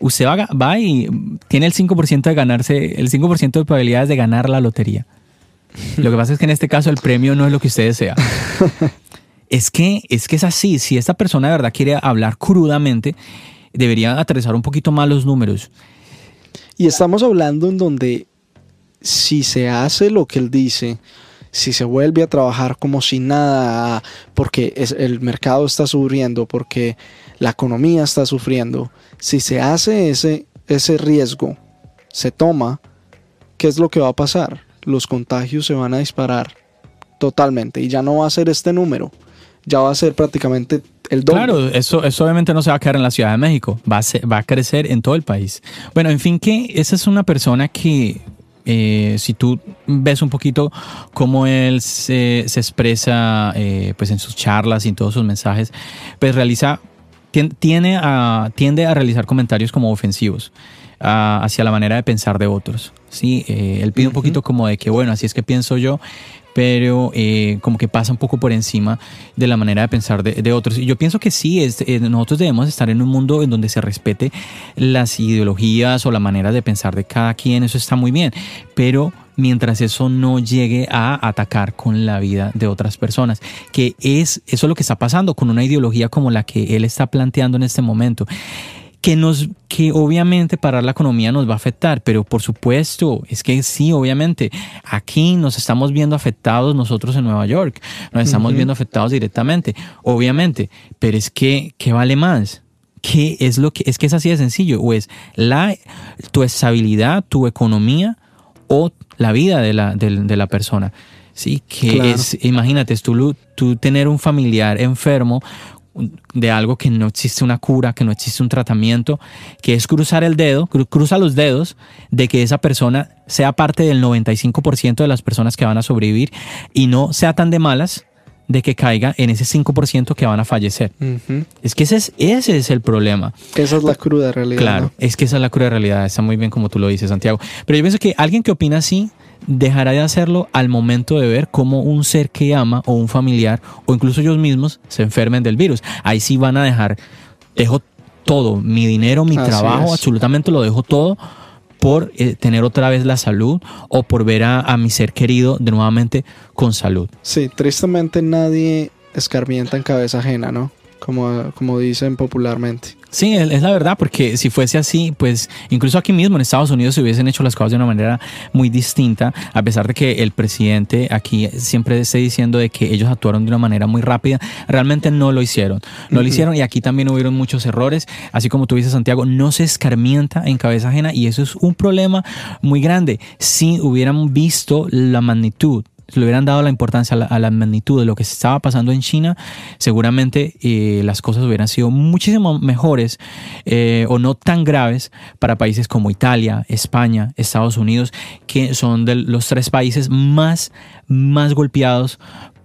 usted va, va y tiene el 5% de ganarse, el 5% de probabilidades de ganar la lotería. Lo que pasa es que en este caso el premio no es lo que usted desea. es que, es que es así. Si esta persona de verdad quiere hablar crudamente, debería aterrizar un poquito más los números. Y estamos hablando en donde si se hace lo que él dice, si se vuelve a trabajar como si nada, porque el mercado está sufriendo, porque la economía está sufriendo, si se hace ese, ese riesgo, se toma, ¿qué es lo que va a pasar? Los contagios se van a disparar totalmente y ya no va a ser este número, ya va a ser prácticamente el doble. Claro, eso, eso obviamente no se va a quedar en la Ciudad de México, va a, va a crecer en todo el país. Bueno, en fin, que esa es una persona que eh, si tú ves un poquito cómo él se, expresa eh, pues en sus charlas y en todos sus mensajes, pues realiza, tiene a, tiende a realizar comentarios como ofensivos hacia la manera de pensar de otros. ¿Sí? Eh, él pide un poquito como de que, bueno, así es que pienso yo, pero eh, como que pasa un poco por encima de la manera de pensar de, otros. Y yo pienso que sí, es, eh, nosotros debemos estar en un mundo en donde se respete las ideologías o la manera de pensar de cada quien, eso está muy bien, pero mientras eso no llegue a atacar con la vida de otras personas, que es eso es lo que está pasando con una ideología como la que él está planteando en este momento que nos que obviamente parar la economía nos va a afectar, pero por supuesto, es que sí, obviamente, aquí nos estamos viendo afectados nosotros en Nueva York, nos estamos viendo afectados directamente, obviamente, pero es que ¿qué vale más? ¿Qué es lo que es que es así de sencillo? O es la tu estabilidad, tu economía o la vida de la, de, la persona. Sí, que es, imagínate, tú, tú tener un familiar enfermo de algo que no existe una cura, que no existe un tratamiento, que es cruzar el dedo, cruza los dedos de que esa persona sea parte del 95% de las personas que van a sobrevivir y no sea tan de malas de que caiga en ese 5% que van a fallecer. Es que ese es, ese es el problema. Esa es la cruda realidad. Claro, es que esa es la cruda realidad. Está muy bien como tú lo dices, Santiago. Pero yo pienso que alguien que opina así dejará de hacerlo al momento de ver cómo un ser que ama o un familiar o incluso ellos mismos se enfermen del virus. Ahí sí van a dejar, dejo todo, mi dinero, mi trabajo, absolutamente lo dejo todo por eh, tener otra vez la salud o por ver a, a, mi ser querido de nuevamente con salud. Sí, tristemente nadie escarmienta en cabeza ajena, ¿no? Como, como dicen popularmente. Sí, es la verdad, porque si fuese así, pues incluso aquí mismo en Estados Unidos se hubiesen hecho las cosas de una manera muy distinta, a pesar de que el presidente aquí siempre esté diciendo de que ellos actuaron de una manera muy rápida, realmente no lo hicieron. No lo hicieron y aquí también hubieron muchos errores, así como tú dices, Santiago, no se escarmienta en cabeza ajena y eso es un problema muy grande. Si hubieran visto la magnitud le hubieran dado la importancia a la, magnitud de lo que estaba pasando en China, seguramente eh, las cosas hubieran sido muchísimo mejores eh, o no tan graves para países como Italia, España, Estados Unidos, que son de los tres países más, más golpeados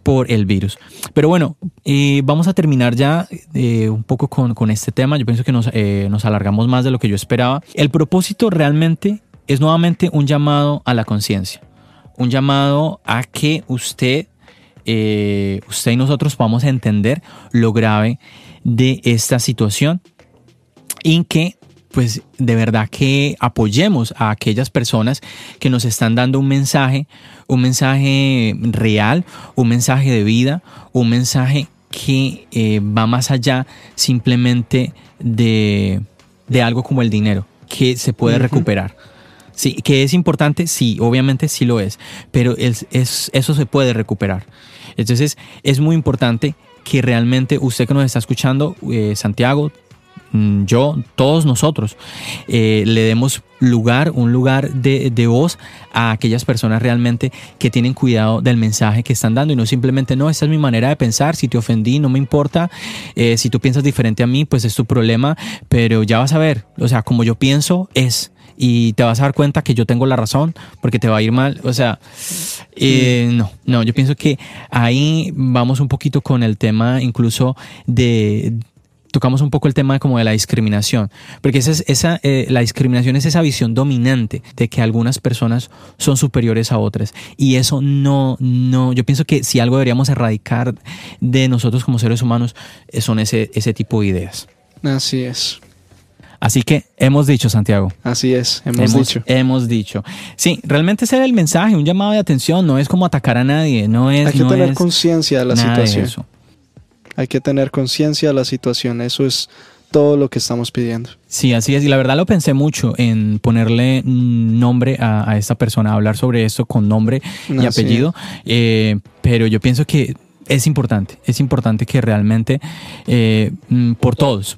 por el virus. Pero bueno, eh, vamos a terminar ya un poco con, con, este tema. Yo pienso que nos, nos alargamos más de lo que yo esperaba. El propósito realmente es nuevamente un llamado a la conciencia, un llamado a que usted, eh, usted y nosotros podamos entender lo grave de esta situación y que pues de verdad que apoyemos a aquellas personas que nos están dando un mensaje, un mensaje real, un mensaje de vida, un mensaje que eh, va más allá simplemente de, de, algo como el dinero, que se puede recuperar. Sí, que es importante, sí, obviamente sí lo es, pero es, es, eso se puede recuperar. Entonces es muy importante que realmente usted que nos está escuchando, eh, Santiago, mm, yo, todos nosotros, eh, le demos lugar, un lugar de, de, voz a aquellas personas realmente que tienen cuidado del mensaje que están dando y no simplemente, no, esta es mi manera de pensar, si te ofendí, no me importa, eh, si tú piensas diferente a mí, pues es tu problema, pero ya vas a ver, o sea, como yo pienso es y te vas a dar cuenta que yo tengo la razón porque te va a ir mal. O sea, eh, no, no, yo pienso que ahí vamos un poquito con el tema incluso de tocamos un poco el tema como de la discriminación, porque esa, es, esa eh, la discriminación es esa visión dominante de que algunas personas son superiores a otras y eso no, no, yo pienso que si algo deberíamos erradicar de nosotros como seres humanos son ese, ese tipo de ideas. Así es. Así que hemos dicho, Santiago. Así es, hemos, dicho. Hemos dicho. Sí, realmente ese era el mensaje, un llamado de atención, no es como atacar a nadie, no es... Hay que no tener conciencia de la de situación. eso. Hay que tener conciencia de la situación, eso es todo lo que estamos pidiendo. Sí, así es. Y la verdad lo pensé mucho en ponerle nombre a, a esta persona, hablar sobre eso con nombre y apellido. Eh, pero yo pienso que es importante, es importante que realmente eh, mm, por todos,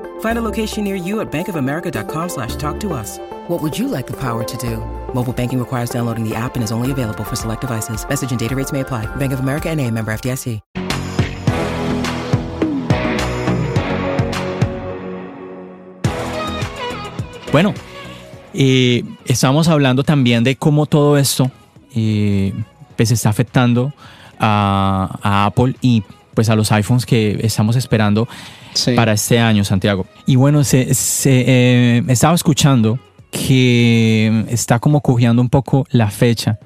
Find a location near you at bankofamerica.com slash talk to us. What would you like the power to do? Mobile banking requires downloading the app and is only available for select devices. Message and data rates may apply. Bank of America and a member FDIC. Bueno, eh, estamos hablando también de cómo todo esto eh, pues está afectando a, a Apple y pues a los iPhones que estamos esperando Para este año, Santiago. Y bueno, se, se, eh, estaba escuchando que está como cojeando un poco la fecha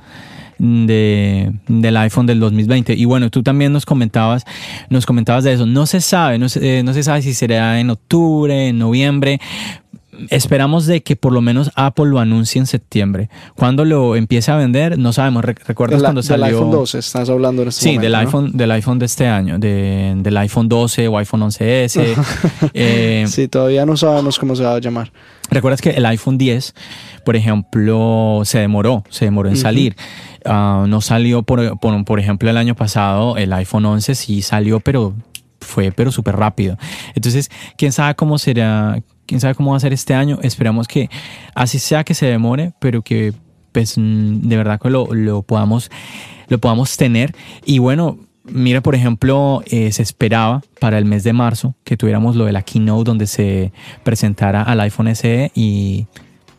de, del iPhone del 2020 y bueno tú también nos comentabas nos comentabas de eso. No se sabe no se, eh, no se sabe si será en octubre en noviembre esperamos de que por lo menos Apple lo anuncie en septiembre cuando lo empiece a vender no sabemos Re- recuerdas Del, cuando del salió iPhone 12 estás hablando en este Sí, momento, del ¿no? iPhone, del iPhone de este año, de- del iPhone 12 o iPhone 11S. Eh, Sí, todavía no sabemos cómo se va a llamar. ¿Recuerdas que el iPhone 10, por ejemplo, se demoró, se demoró en salir? Ah, no salió, por, por, por ejemplo, el año pasado, el iPhone 11 sí salió, pero fue pero súper rápido. Entonces, quién sabe cómo será, quién sabe cómo va a ser este año. Esperamos que así sea que se demore, pero que pues mm, de verdad que lo, lo podamos, lo podamos tener. Y bueno, mira, por ejemplo, eh, se esperaba para el mes de marzo que tuviéramos lo de la keynote donde se presentara al iPhone SE y,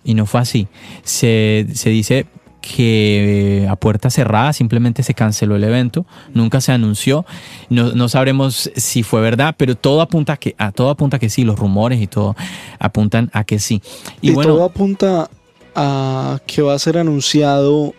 y no fue así. Se, se dice que eh, a puerta cerrada simplemente se canceló el evento, nunca se anunció, no, no sabremos si fue verdad, pero todo apunta a que, a todo apunta a que sí, los rumores y todo apuntan a que sí. Y, Y, bueno, todo apunta a que va a ser anunciado,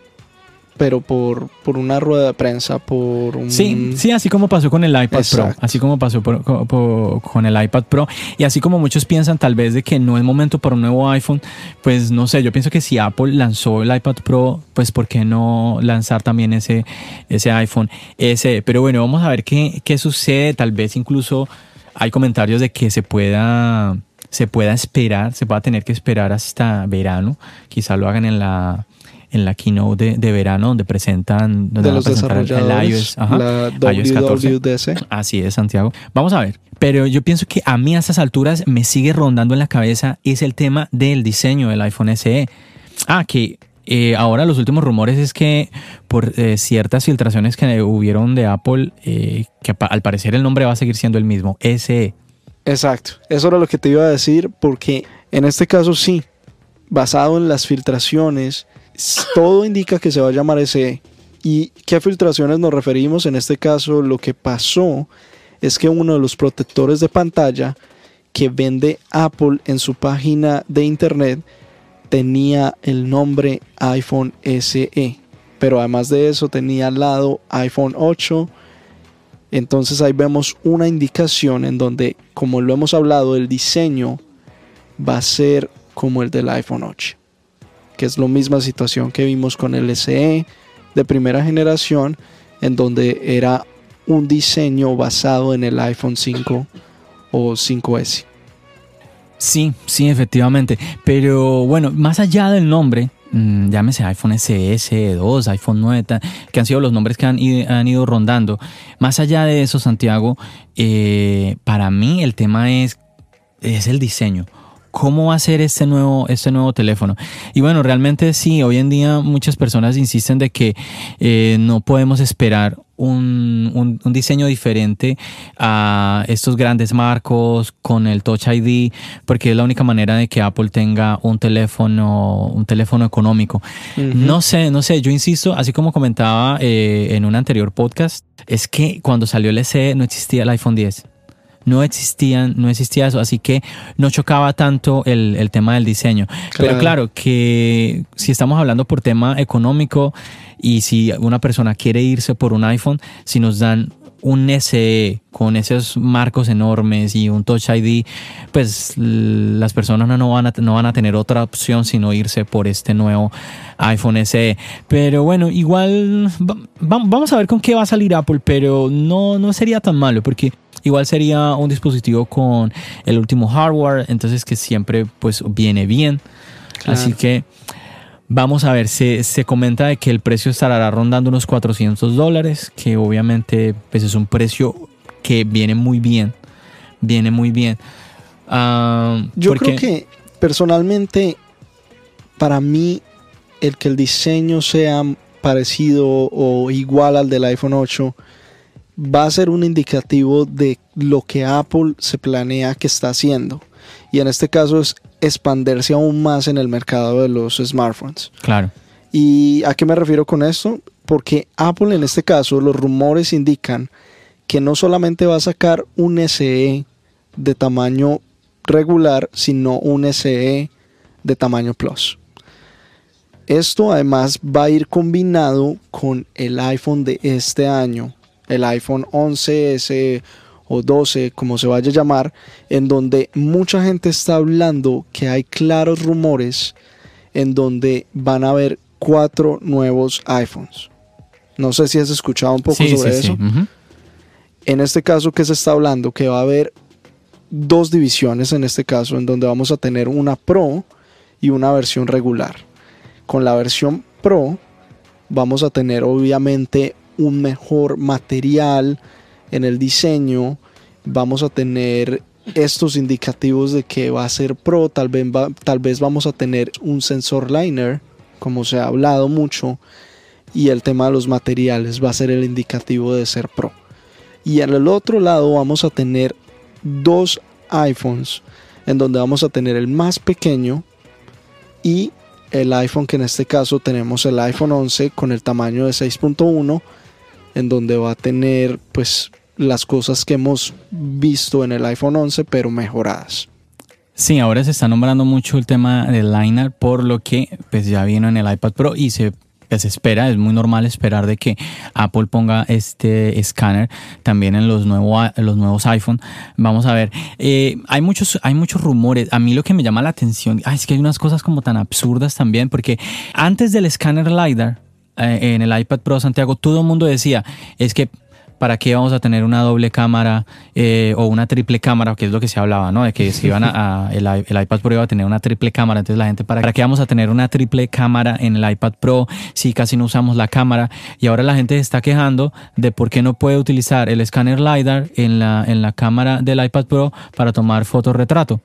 pero por, por una rueda de prensa, por un... Sí, sí, así como pasó con el iPad Pro, así como pasó por- co- po- con el iPad Pro y así como muchos piensan tal vez de que no es momento para un nuevo iPhone, pues no sé, yo pienso que si Apple lanzó el iPad Pro, pues ¿por qué no lanzar también ese, ese iPhone ese? Pero bueno, vamos a ver qué, qué sucede, tal vez incluso hay comentarios de que se pueda se pueda esperar, se pueda tener que esperar hasta verano, quizá lo hagan en la en la keynote de, de verano donde presentan donde de los presentar el- desarrolladores, iOS, ajá, la iOS 14. WWDC. Así es, Santiago. Vamos a ver. Pero yo pienso que a mí a estas alturas me sigue rondando en la cabeza es el tema del diseño del iPhone SE. Ah, que Eh, ahora los últimos rumores es que por eh, ciertas filtraciones que hubieron de Apple, eh, que al parecer el nombre va a seguir siendo el mismo, SE. Exacto, eso era lo que te iba a decir porque en este caso sí, basado en las filtraciones, todo indica que se va a llamar SE. ¿Y qué filtraciones nos referimos? En este caso lo que pasó es que uno de los protectores de pantalla que vende Apple en su página de internet tenía el nombre iPhone SE. Pero además de eso tenía al lado iPhone 8. Entonces ahí vemos una indicación en donde, como lo hemos hablado, el diseño va a ser como el del iPhone 8. Que es la misma situación que vimos con el SE de primera generación, en donde era un diseño basado en el iPhone 5 o 5S. Sí, sí, efectivamente. Pero bueno, más allá del nombre, mm, llámese iPhone SE, 2, iPhone 9, que han sido los nombres que han ido, rondando. Más allá de eso, Santiago, eh, para mí el tema es, es el diseño cómo va a ser este nuevo, este nuevo teléfono. Y bueno, realmente sí, hoy en día muchas personas insisten de que eh, no podemos esperar un, un, diseño diferente a estos grandes marcos con el Touch ID, porque es la única manera de que Apple tenga un teléfono, un teléfono económico. No sé, no sé, yo insisto, así como comentaba eh, en un anterior podcast, es que cuando salió el SE no existía el iPhone 10 no existían, no existía eso, así que no chocaba tanto el, tema del diseño. Pero claro, que si estamos hablando por tema económico y si una persona quiere irse por un iPhone, si nos dan un SE con esos marcos enormes y un Touch ID, pues las personas no van a, no van a tener otra opción sino irse por este nuevo iPhone SE. Pero bueno, igual vamos a ver con qué va a salir Apple, pero no, no sería tan malo porque Igual sería un dispositivo con el último hardware, entonces que siempre pues viene bien. Así que vamos a ver, se, se, comenta de que el precio estará rondando unos 400 dólares, que obviamente pues es un precio que viene muy bien, viene muy bien. Ah, Yo creo que personalmente, para mí, el que el diseño sea parecido o igual al del iPhone 8 va a ser un indicativo de lo que Apple se planea que está haciendo. Y en este caso es expandirse aún más en el mercado de los smartphones. Claro. ¿Y a qué me refiero con esto? Porque Apple en este caso, los rumores indican que no solamente va a sacar un SE de tamaño regular, sino un SE de tamaño Plus. Esto además va a ir combinado con el iPhone de este año, el iPhone 11S o 12, como se vaya a llamar, en donde mucha gente está hablando que hay claros rumores en donde van a haber cuatro nuevos iPhones. No sé si has escuchado un poco sobre eso. En este caso, ¿qué se está hablando? Que va a haber dos divisiones en este caso, en donde vamos a tener una Pro y una versión regular. Con la versión Pro vamos a tener obviamente un mejor material en el diseño, vamos a tener estos indicativos de que va a ser pro, tal vez, tal vez vamos a tener un sensor liner, como se ha hablado mucho, y el tema de los materiales va a ser el indicativo de ser pro. Y en el otro lado vamos a tener dos iPhones, en donde vamos a tener el más pequeño y el iPhone que en este caso tenemos el iPhone 11 con el tamaño de 6.1 en donde va a tener pues las cosas que hemos visto en el iPhone 11 pero mejoradas. Sí, ahora se está nombrando mucho el tema del liner por lo que pues ya vino en el iPad Pro y se pues, espera, es muy normal esperar de que Apple ponga este escáner también en los, nuevos iPhone. Vamos a ver, eh, hay, muchos, hay muchos rumores. A mí lo que me llama la atención es que hay unas cosas como tan absurdas también, porque antes del escáner LiDAR, en el iPad Pro Santiago, todo el mundo decía, es que ¿para qué vamos a tener una doble cámara eh, o una triple cámara? Que es lo que se hablaba, ¿no? De que si iban a, el, iPad Pro iba a tener una triple cámara. Entonces la gente, ¿para, qué vamos a tener una triple cámara en el iPad Pro si casi no usamos la cámara? Y ahora la gente se está quejando de por qué no puede utilizar el escáner LiDAR en la, en la cámara del iPad Pro para tomar fotorretrato.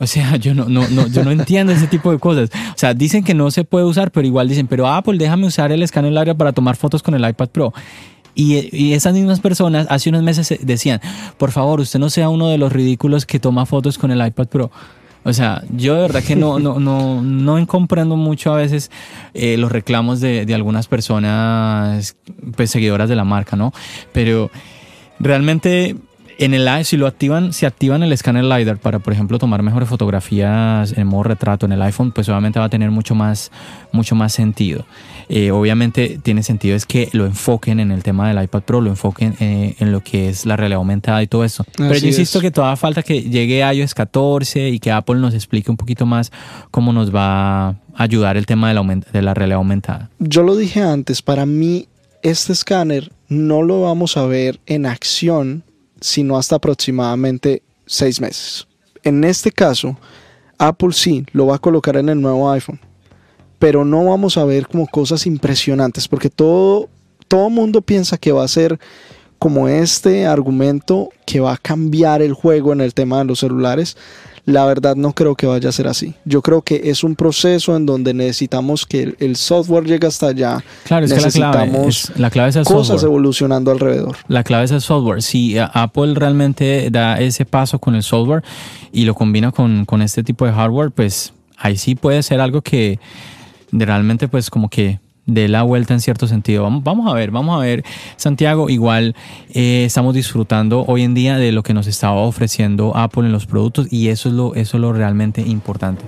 O sea, yo no, no, no, yo no entiendo ese tipo de cosas. O sea, dicen que no se puede usar, pero igual dicen, pero Apple, déjame usar el escáner área para tomar fotos con el iPad Pro. Y, y, esas mismas personas hace unos meses decían, por favor, usted no sea uno de los ridículos que toma fotos con el iPad Pro. O sea, yo de verdad que no, no, no, no comprendo mucho a veces eh, los reclamos de, de, algunas personas pues, seguidoras de la marca, ¿no? Pero realmente en el si lo activan, si activan el escáner LiDAR para, por ejemplo, tomar mejores fotografías en modo retrato en el iPhone, pues obviamente va a tener mucho más, mucho más sentido. Eh, obviamente tiene sentido es que lo enfoquen en el tema del iPad Pro, lo enfoquen eh, en lo que es la realidad aumentada y todo eso. Pero yo insisto es. que todavía falta que llegue iOS 14 y que Apple nos explique un poquito más cómo nos va a ayudar el tema de la, de la realidad aumentada. Yo lo dije antes, para mí este escáner no lo vamos a ver en acción sino hasta aproximadamente seis meses. En este caso, Apple sí lo va a colocar en el nuevo iPhone, pero no vamos a ver como cosas impresionantes, porque todo, todo mundo piensa que va a ser como este argumento que va a cambiar el juego en el tema de los celulares. La verdad no creo que vaya a ser así. Yo creo que es un proceso en donde necesitamos que el, software llegue hasta allá. Claro, es necesitamos que la clave es, la clave es el cosas software. evolucionando alrededor. La clave es el software. Si Apple realmente da ese paso con el software y lo combina con, con este tipo de hardware, pues ahí sí puede ser algo que realmente pues como que de la vuelta en cierto sentido. Vamos, a ver, vamos a ver, Santiago, igual eh, estamos disfrutando hoy en día de lo que nos estaba ofreciendo Apple en los productos y eso es lo, eso es lo realmente importante.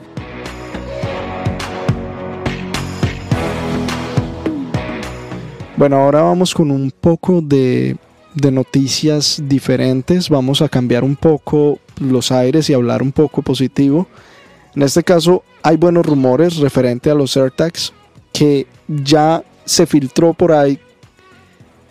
Bueno, ahora vamos con un poco de, de noticias diferentes. Vamos a cambiar un poco los aires y hablar un poco positivo. En este caso, hay buenos rumores referente a los AirTags que ya se filtró por ahí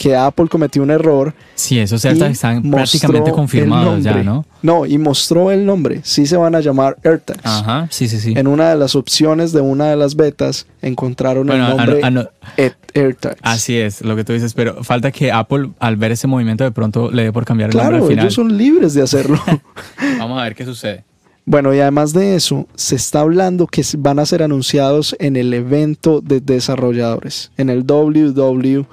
que Apple cometió un error. Sí, esos AirTags están prácticamente confirmados ya, ¿no? No, y mostró el nombre. Sí se van a llamar AirTags. Ajá, sí, sí, sí. En una de las opciones de una de las betas encontraron el nombre AirTags. Así es, lo que tú dices, pero falta que Apple al ver ese movimiento de pronto le dé por cambiar el nombre al final. Claro, ellos son libres de hacerlo. Vamos a ver qué sucede. Bueno, y además de eso, se está hablando que van a ser anunciados en el evento de desarrolladores, en el WWDC.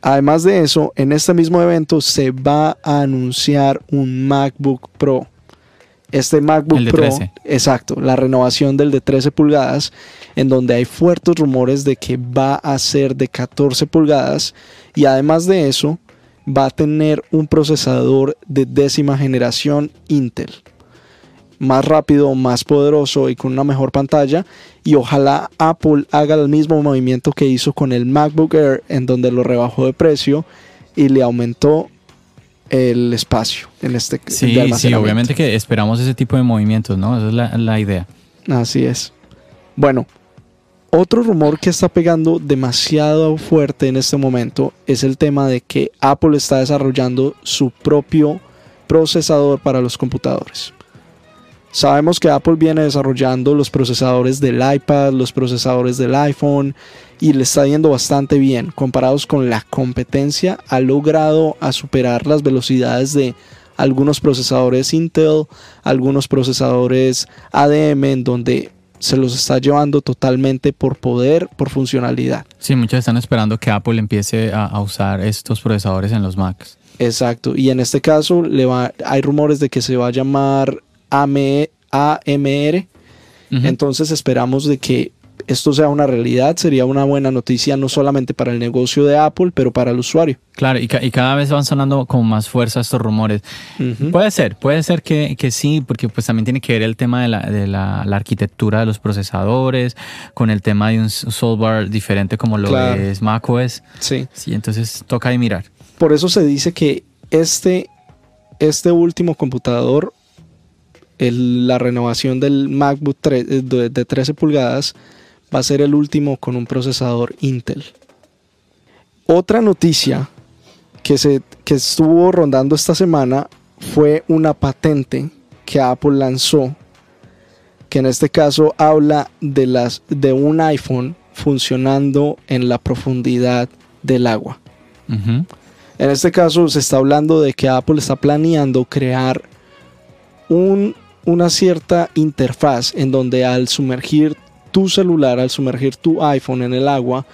Además de eso, en este mismo evento se va a anunciar un MacBook Pro. Este MacBook de Pro, 13. exacto, la renovación del de 13 pulgadas, en donde hay fuertes rumores de que va a ser de 14 pulgadas. Y además de eso, va a tener un procesador de décima generación Intel. Más rápido, más poderoso y con una mejor pantalla. Y ojalá Apple haga el mismo movimiento que hizo con el MacBook Air, en donde lo rebajó de precio y le aumentó el espacio en este Sí, sí, obviamente que esperamos ese tipo de movimientos, ¿no? Esa es la, la idea. Así es. Bueno, otro rumor que está pegando demasiado fuerte en este momento es el tema de que Apple está desarrollando su propio procesador para los computadores. Sabemos que Apple viene desarrollando los procesadores del iPad, los procesadores del iPhone y le está yendo bastante bien. Comparados con la competencia, ha logrado a superar las velocidades de algunos procesadores Intel, algunos procesadores ADM en donde se los está llevando totalmente por poder, por funcionalidad. Sí, muchos están esperando que Apple empiece a, a usar estos procesadores en los Macs. Exacto, y en este caso le va, hay rumores de que se va a llamar AMR, AMR. Uh -huh. entonces esperamos de que esto sea una realidad, sería una buena noticia no solamente para el negocio de Apple, pero para el usuario. Claro, y, ca y cada vez van sonando con más fuerza estos rumores. Uh -huh. Puede ser, puede ser que, que, sí, porque pues también tiene que ver el tema de, la, de la, la, arquitectura de los procesadores, con el tema de un software diferente como lo claro. es macOS. Sí. Sí, entonces toca ahí mirar. Por eso se dice que este, este último computador, el, la renovación del MacBook 3, de, de 13 pulgadas, va a ser el último con un procesador Intel. Otra noticia que, se, que estuvo rondando esta semana fue una patente que Apple lanzó, que en este caso habla de, las, de un iPhone funcionando en la profundidad del agua. Uh -huh. En este caso se está hablando de que Apple está planeando crear un, una cierta interfaz en donde al sumergir tu celular, al sumergir tu iPhone en el agua,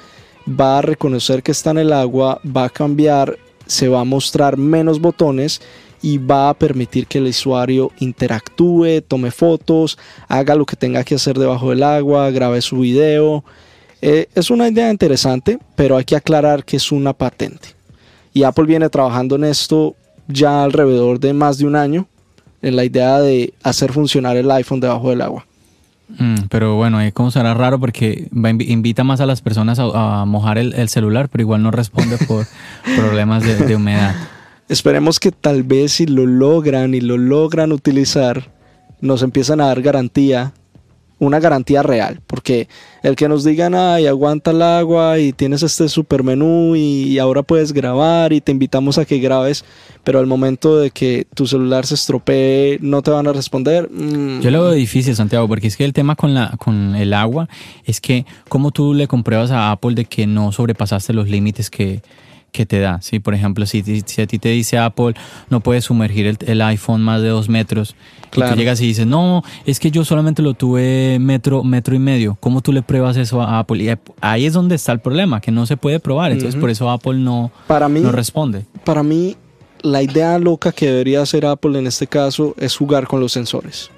va a reconocer que está en el agua, va a cambiar, se va a mostrar menos botones y va a permitir que el usuario interactúe, tome fotos, haga lo que tenga que hacer debajo del agua, grabe su video. Eh, es una idea interesante, pero hay que aclarar que es una patente. Y Apple viene trabajando en esto ya alrededor de más de un año, en la idea de hacer funcionar el iPhone debajo del agua. Mm, pero bueno, ahí como será raro porque invita más a las personas a, mojar el, celular, pero igual no responde por problemas de humedad. Esperemos que tal vez si lo logran y lo logran utilizar, nos empiezan a dar garantía, una garantía real, porque el que nos digan, ay, aguanta el agua y tienes este super menú y, ahora puedes grabar y te invitamos a que grabes, pero al momento de que tu celular se estropee, no te van a responder. Mm. Yo lo veo difícil, Santiago, porque es que el tema con, la, con el agua es que, ¿cómo tú le compruebas a Apple de que no sobrepasaste los límites que que te da. ¿sí? Por ejemplo, si, si a ti te dice Apple, no puedes sumergir el, iPhone más de dos metros, claro. y tú llegas y dices, no, es que yo solamente lo tuve metro, metro y medio. ¿Cómo tú le pruebas eso a Apple? Y ahí es donde está el problema, que no se puede probar. Entonces, por eso Apple no, para mí, no responde. Para mí, la idea loca que debería hacer Apple en este caso es jugar con los sensores.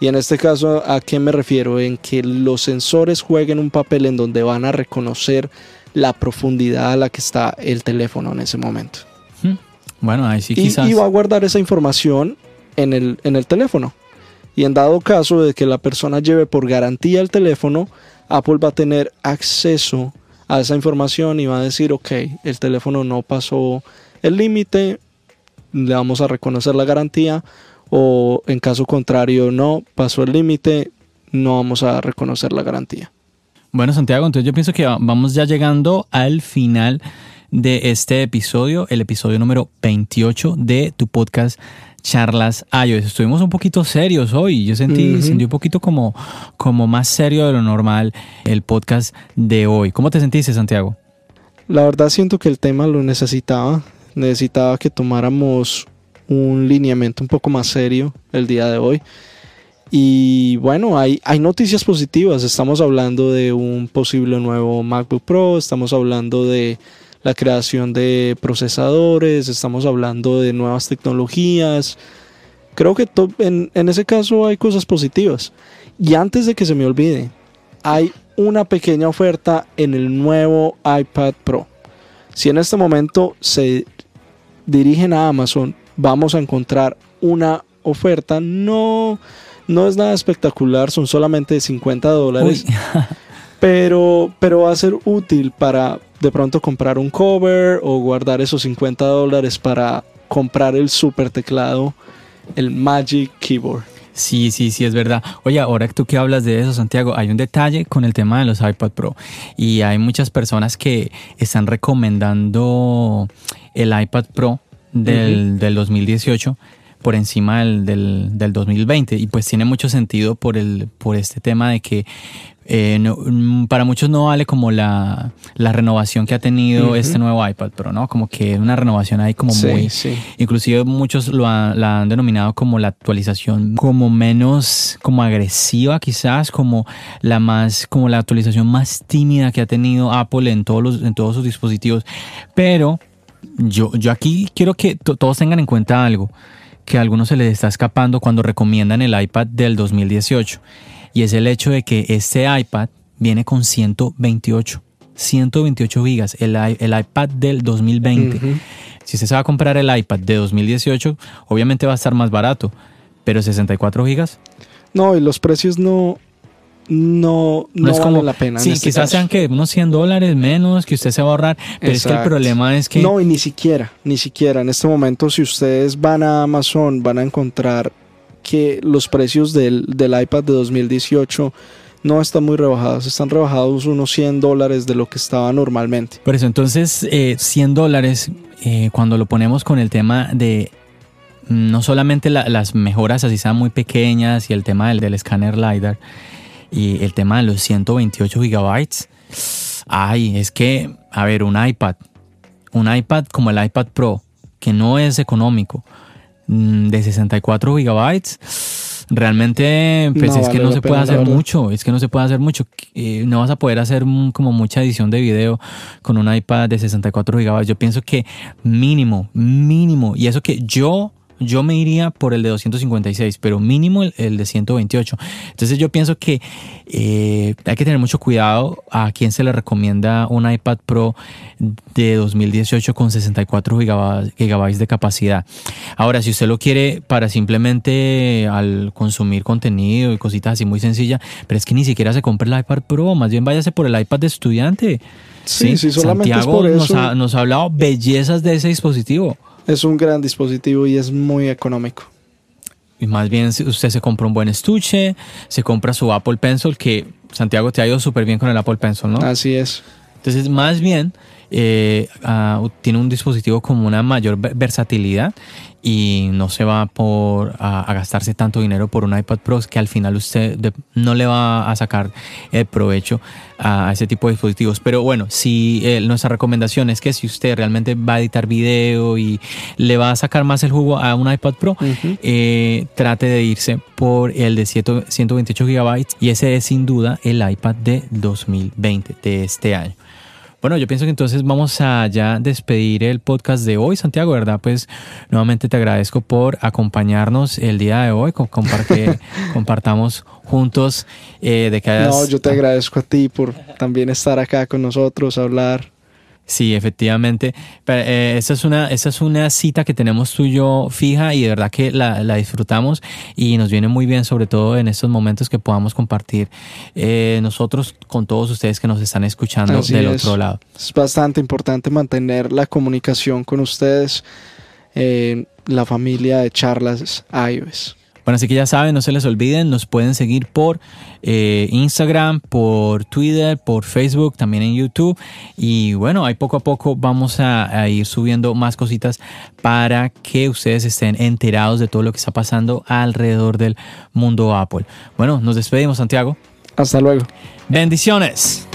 Y en este caso, ¿a qué me refiero? En que los sensores jueguen un papel en donde van a reconocer la profundidad a la que está el teléfono en ese momento. Hmm. Bueno, ahí sí quizás. Y, va a guardar esa información en el, en el teléfono. Y en dado caso de que la persona lleve por garantía el teléfono, Apple va a tener acceso a esa información y va a decir, ok, el teléfono no pasó el límite, le vamos a reconocer la garantía, o en caso contrario, no pasó el límite, no vamos a reconocer la garantía. Bueno, Santiago, entonces yo pienso que vamos ya llegando al final de este episodio, el episodio número 28 de tu podcast Charlas iOS. Estuvimos un poquito serios hoy. Yo sentí, sentí un poquito como, como más serio de lo normal el podcast de hoy. ¿Cómo te sentiste, Santiago? La verdad siento que el tema lo necesitaba. Necesitaba que tomáramos un lineamiento un poco más serio el día de hoy. Y bueno, hay, hay noticias positivas. Estamos hablando de un posible nuevo MacBook Pro, estamos hablando de la creación de procesadores, estamos hablando de nuevas tecnologías. Creo que en, en ese caso hay cosas positivas. Y antes de que se me olvide, hay una pequeña oferta en el nuevo iPad Pro. Si en este momento se dirigen a Amazon, vamos a encontrar una oferta no no es nada espectacular, son solamente 50 dólares. pero, pero va a ser útil para de pronto comprar un cover o guardar esos 50 dólares para comprar el super teclado, el Magic Keyboard. Sí, sí, sí, es verdad. Oye, ahora que tú que hablas de eso, Santiago, hay un detalle con el tema de los iPad Pro y hay muchas personas que están recomendando el iPad Pro del, del 2018 por encima del, del, 2020 y pues tiene mucho sentido por, el, por este tema de que eh, mm, para muchos no vale como la, la renovación que ha tenido este nuevo iPad Pro, ¿no? Como que es una renovación ahí como muy... Inclusive muchos lo la han denominado como la actualización como menos, como agresiva quizás, como la más, como la actualización más tímida que ha tenido Apple en todos, los, en todos sus dispositivos. Pero yo, yo aquí quiero que todos tengan en cuenta algo que a algunos se les está escapando cuando recomiendan el iPad del 2018 y es el hecho de que este iPad viene con 128 128 gigas, el, el iPad del 2020. Si usted se va a comprar el iPad de 2018, obviamente va a estar más barato, pero 64 gigas. No, y los precios no, no, no, es como la pena. Sí, este quizás sean que unos 100 dólares menos que usted se va a ahorrar, pero es que el problema es que... No, y ni siquiera, ni siquiera. En este momento, si ustedes van a Amazon, van a encontrar que los precios del, del iPad de 2018 no están muy rebajados, están rebajados unos 100 dólares de lo que estaba normalmente. Por eso, entonces, eh, 100 dólares, eh, cuando lo ponemos con el tema de no solamente las mejoras así sean muy pequeñas y el tema del, del escáner LiDAR, y el tema de los 128 gigabytes. Ay, es que, a ver, un iPad, un iPad como el iPad Pro, que no es económico, mm, de 64 gigabytes, realmente pues No es que no se puede hacer mucho, es que no se puede hacer mucho. Eh, no vas a poder hacer como mucha edición de video con un iPad de 64 gigabytes. Yo pienso que mínimo, mínimo, y eso que yo yo me iría por el de 256, pero mínimo el, el de 128. Entonces yo pienso que eh, hay que tener mucho cuidado a quien se le recomienda un iPad Pro de 2018 con 64 gigaba- gigabytes de capacidad. Ahora, si usted lo quiere para simplemente al consumir contenido y cositas así muy sencillas, pero es que ni siquiera se compre el iPad Pro, más bien váyase por el iPad de estudiante. Sí, sí, solamente es Santiago nos ha, nos ha hablado bellezas de ese dispositivo. Es un gran dispositivo y es muy económico. Y más bien usted se compra un buen estuche, se compra su Apple Pencil, que Santiago te ha ido súper bien con el Apple Pencil, ¿no? Así es. Entonces, más bien, eh, ah, tiene un dispositivo con una mayor ver- versatilidad y no se va por a, a gastarse tanto dinero por un iPad Pro que al final usted de- no le va a sacar el provecho a ese tipo de dispositivos. Pero bueno, si eh, nuestra recomendación es que si usted realmente va a editar video y le va a sacar más el jugo a un iPad Pro, eh, trate de irse por el de 100 128 gigabytes y ese es sin duda el iPad de 2020, de este año. Bueno, yo pienso que entonces vamos a ya despedir el podcast de hoy, Santiago, ¿verdad? Pues nuevamente te agradezco por acompañarnos el día de hoy, con, compar- que compartamos juntos eh, de que hayas- No, yo te agradezco a ti por también estar acá con nosotros, hablar. Sí, efectivamente. Pero, eh, esta, es una, esta es una cita que tenemos tú y yo fija y de verdad que la, la disfrutamos y nos viene muy bien, sobre todo en estos momentos que podamos compartir eh, nosotros con todos ustedes que nos están escuchando Así del es. otro lado. Es bastante importante mantener la comunicación con ustedes en la familia de charlas iOS. Bueno, así que ya saben, no se les olviden, nos pueden seguir por eh, Instagram, por Twitter, por Facebook, también en YouTube. Y bueno, ahí poco a poco vamos a, a ir subiendo más cositas para que ustedes estén enterados de todo lo que está pasando alrededor del mundo Apple. Bueno, nos despedimos, Santiago. Hasta luego. Bendiciones.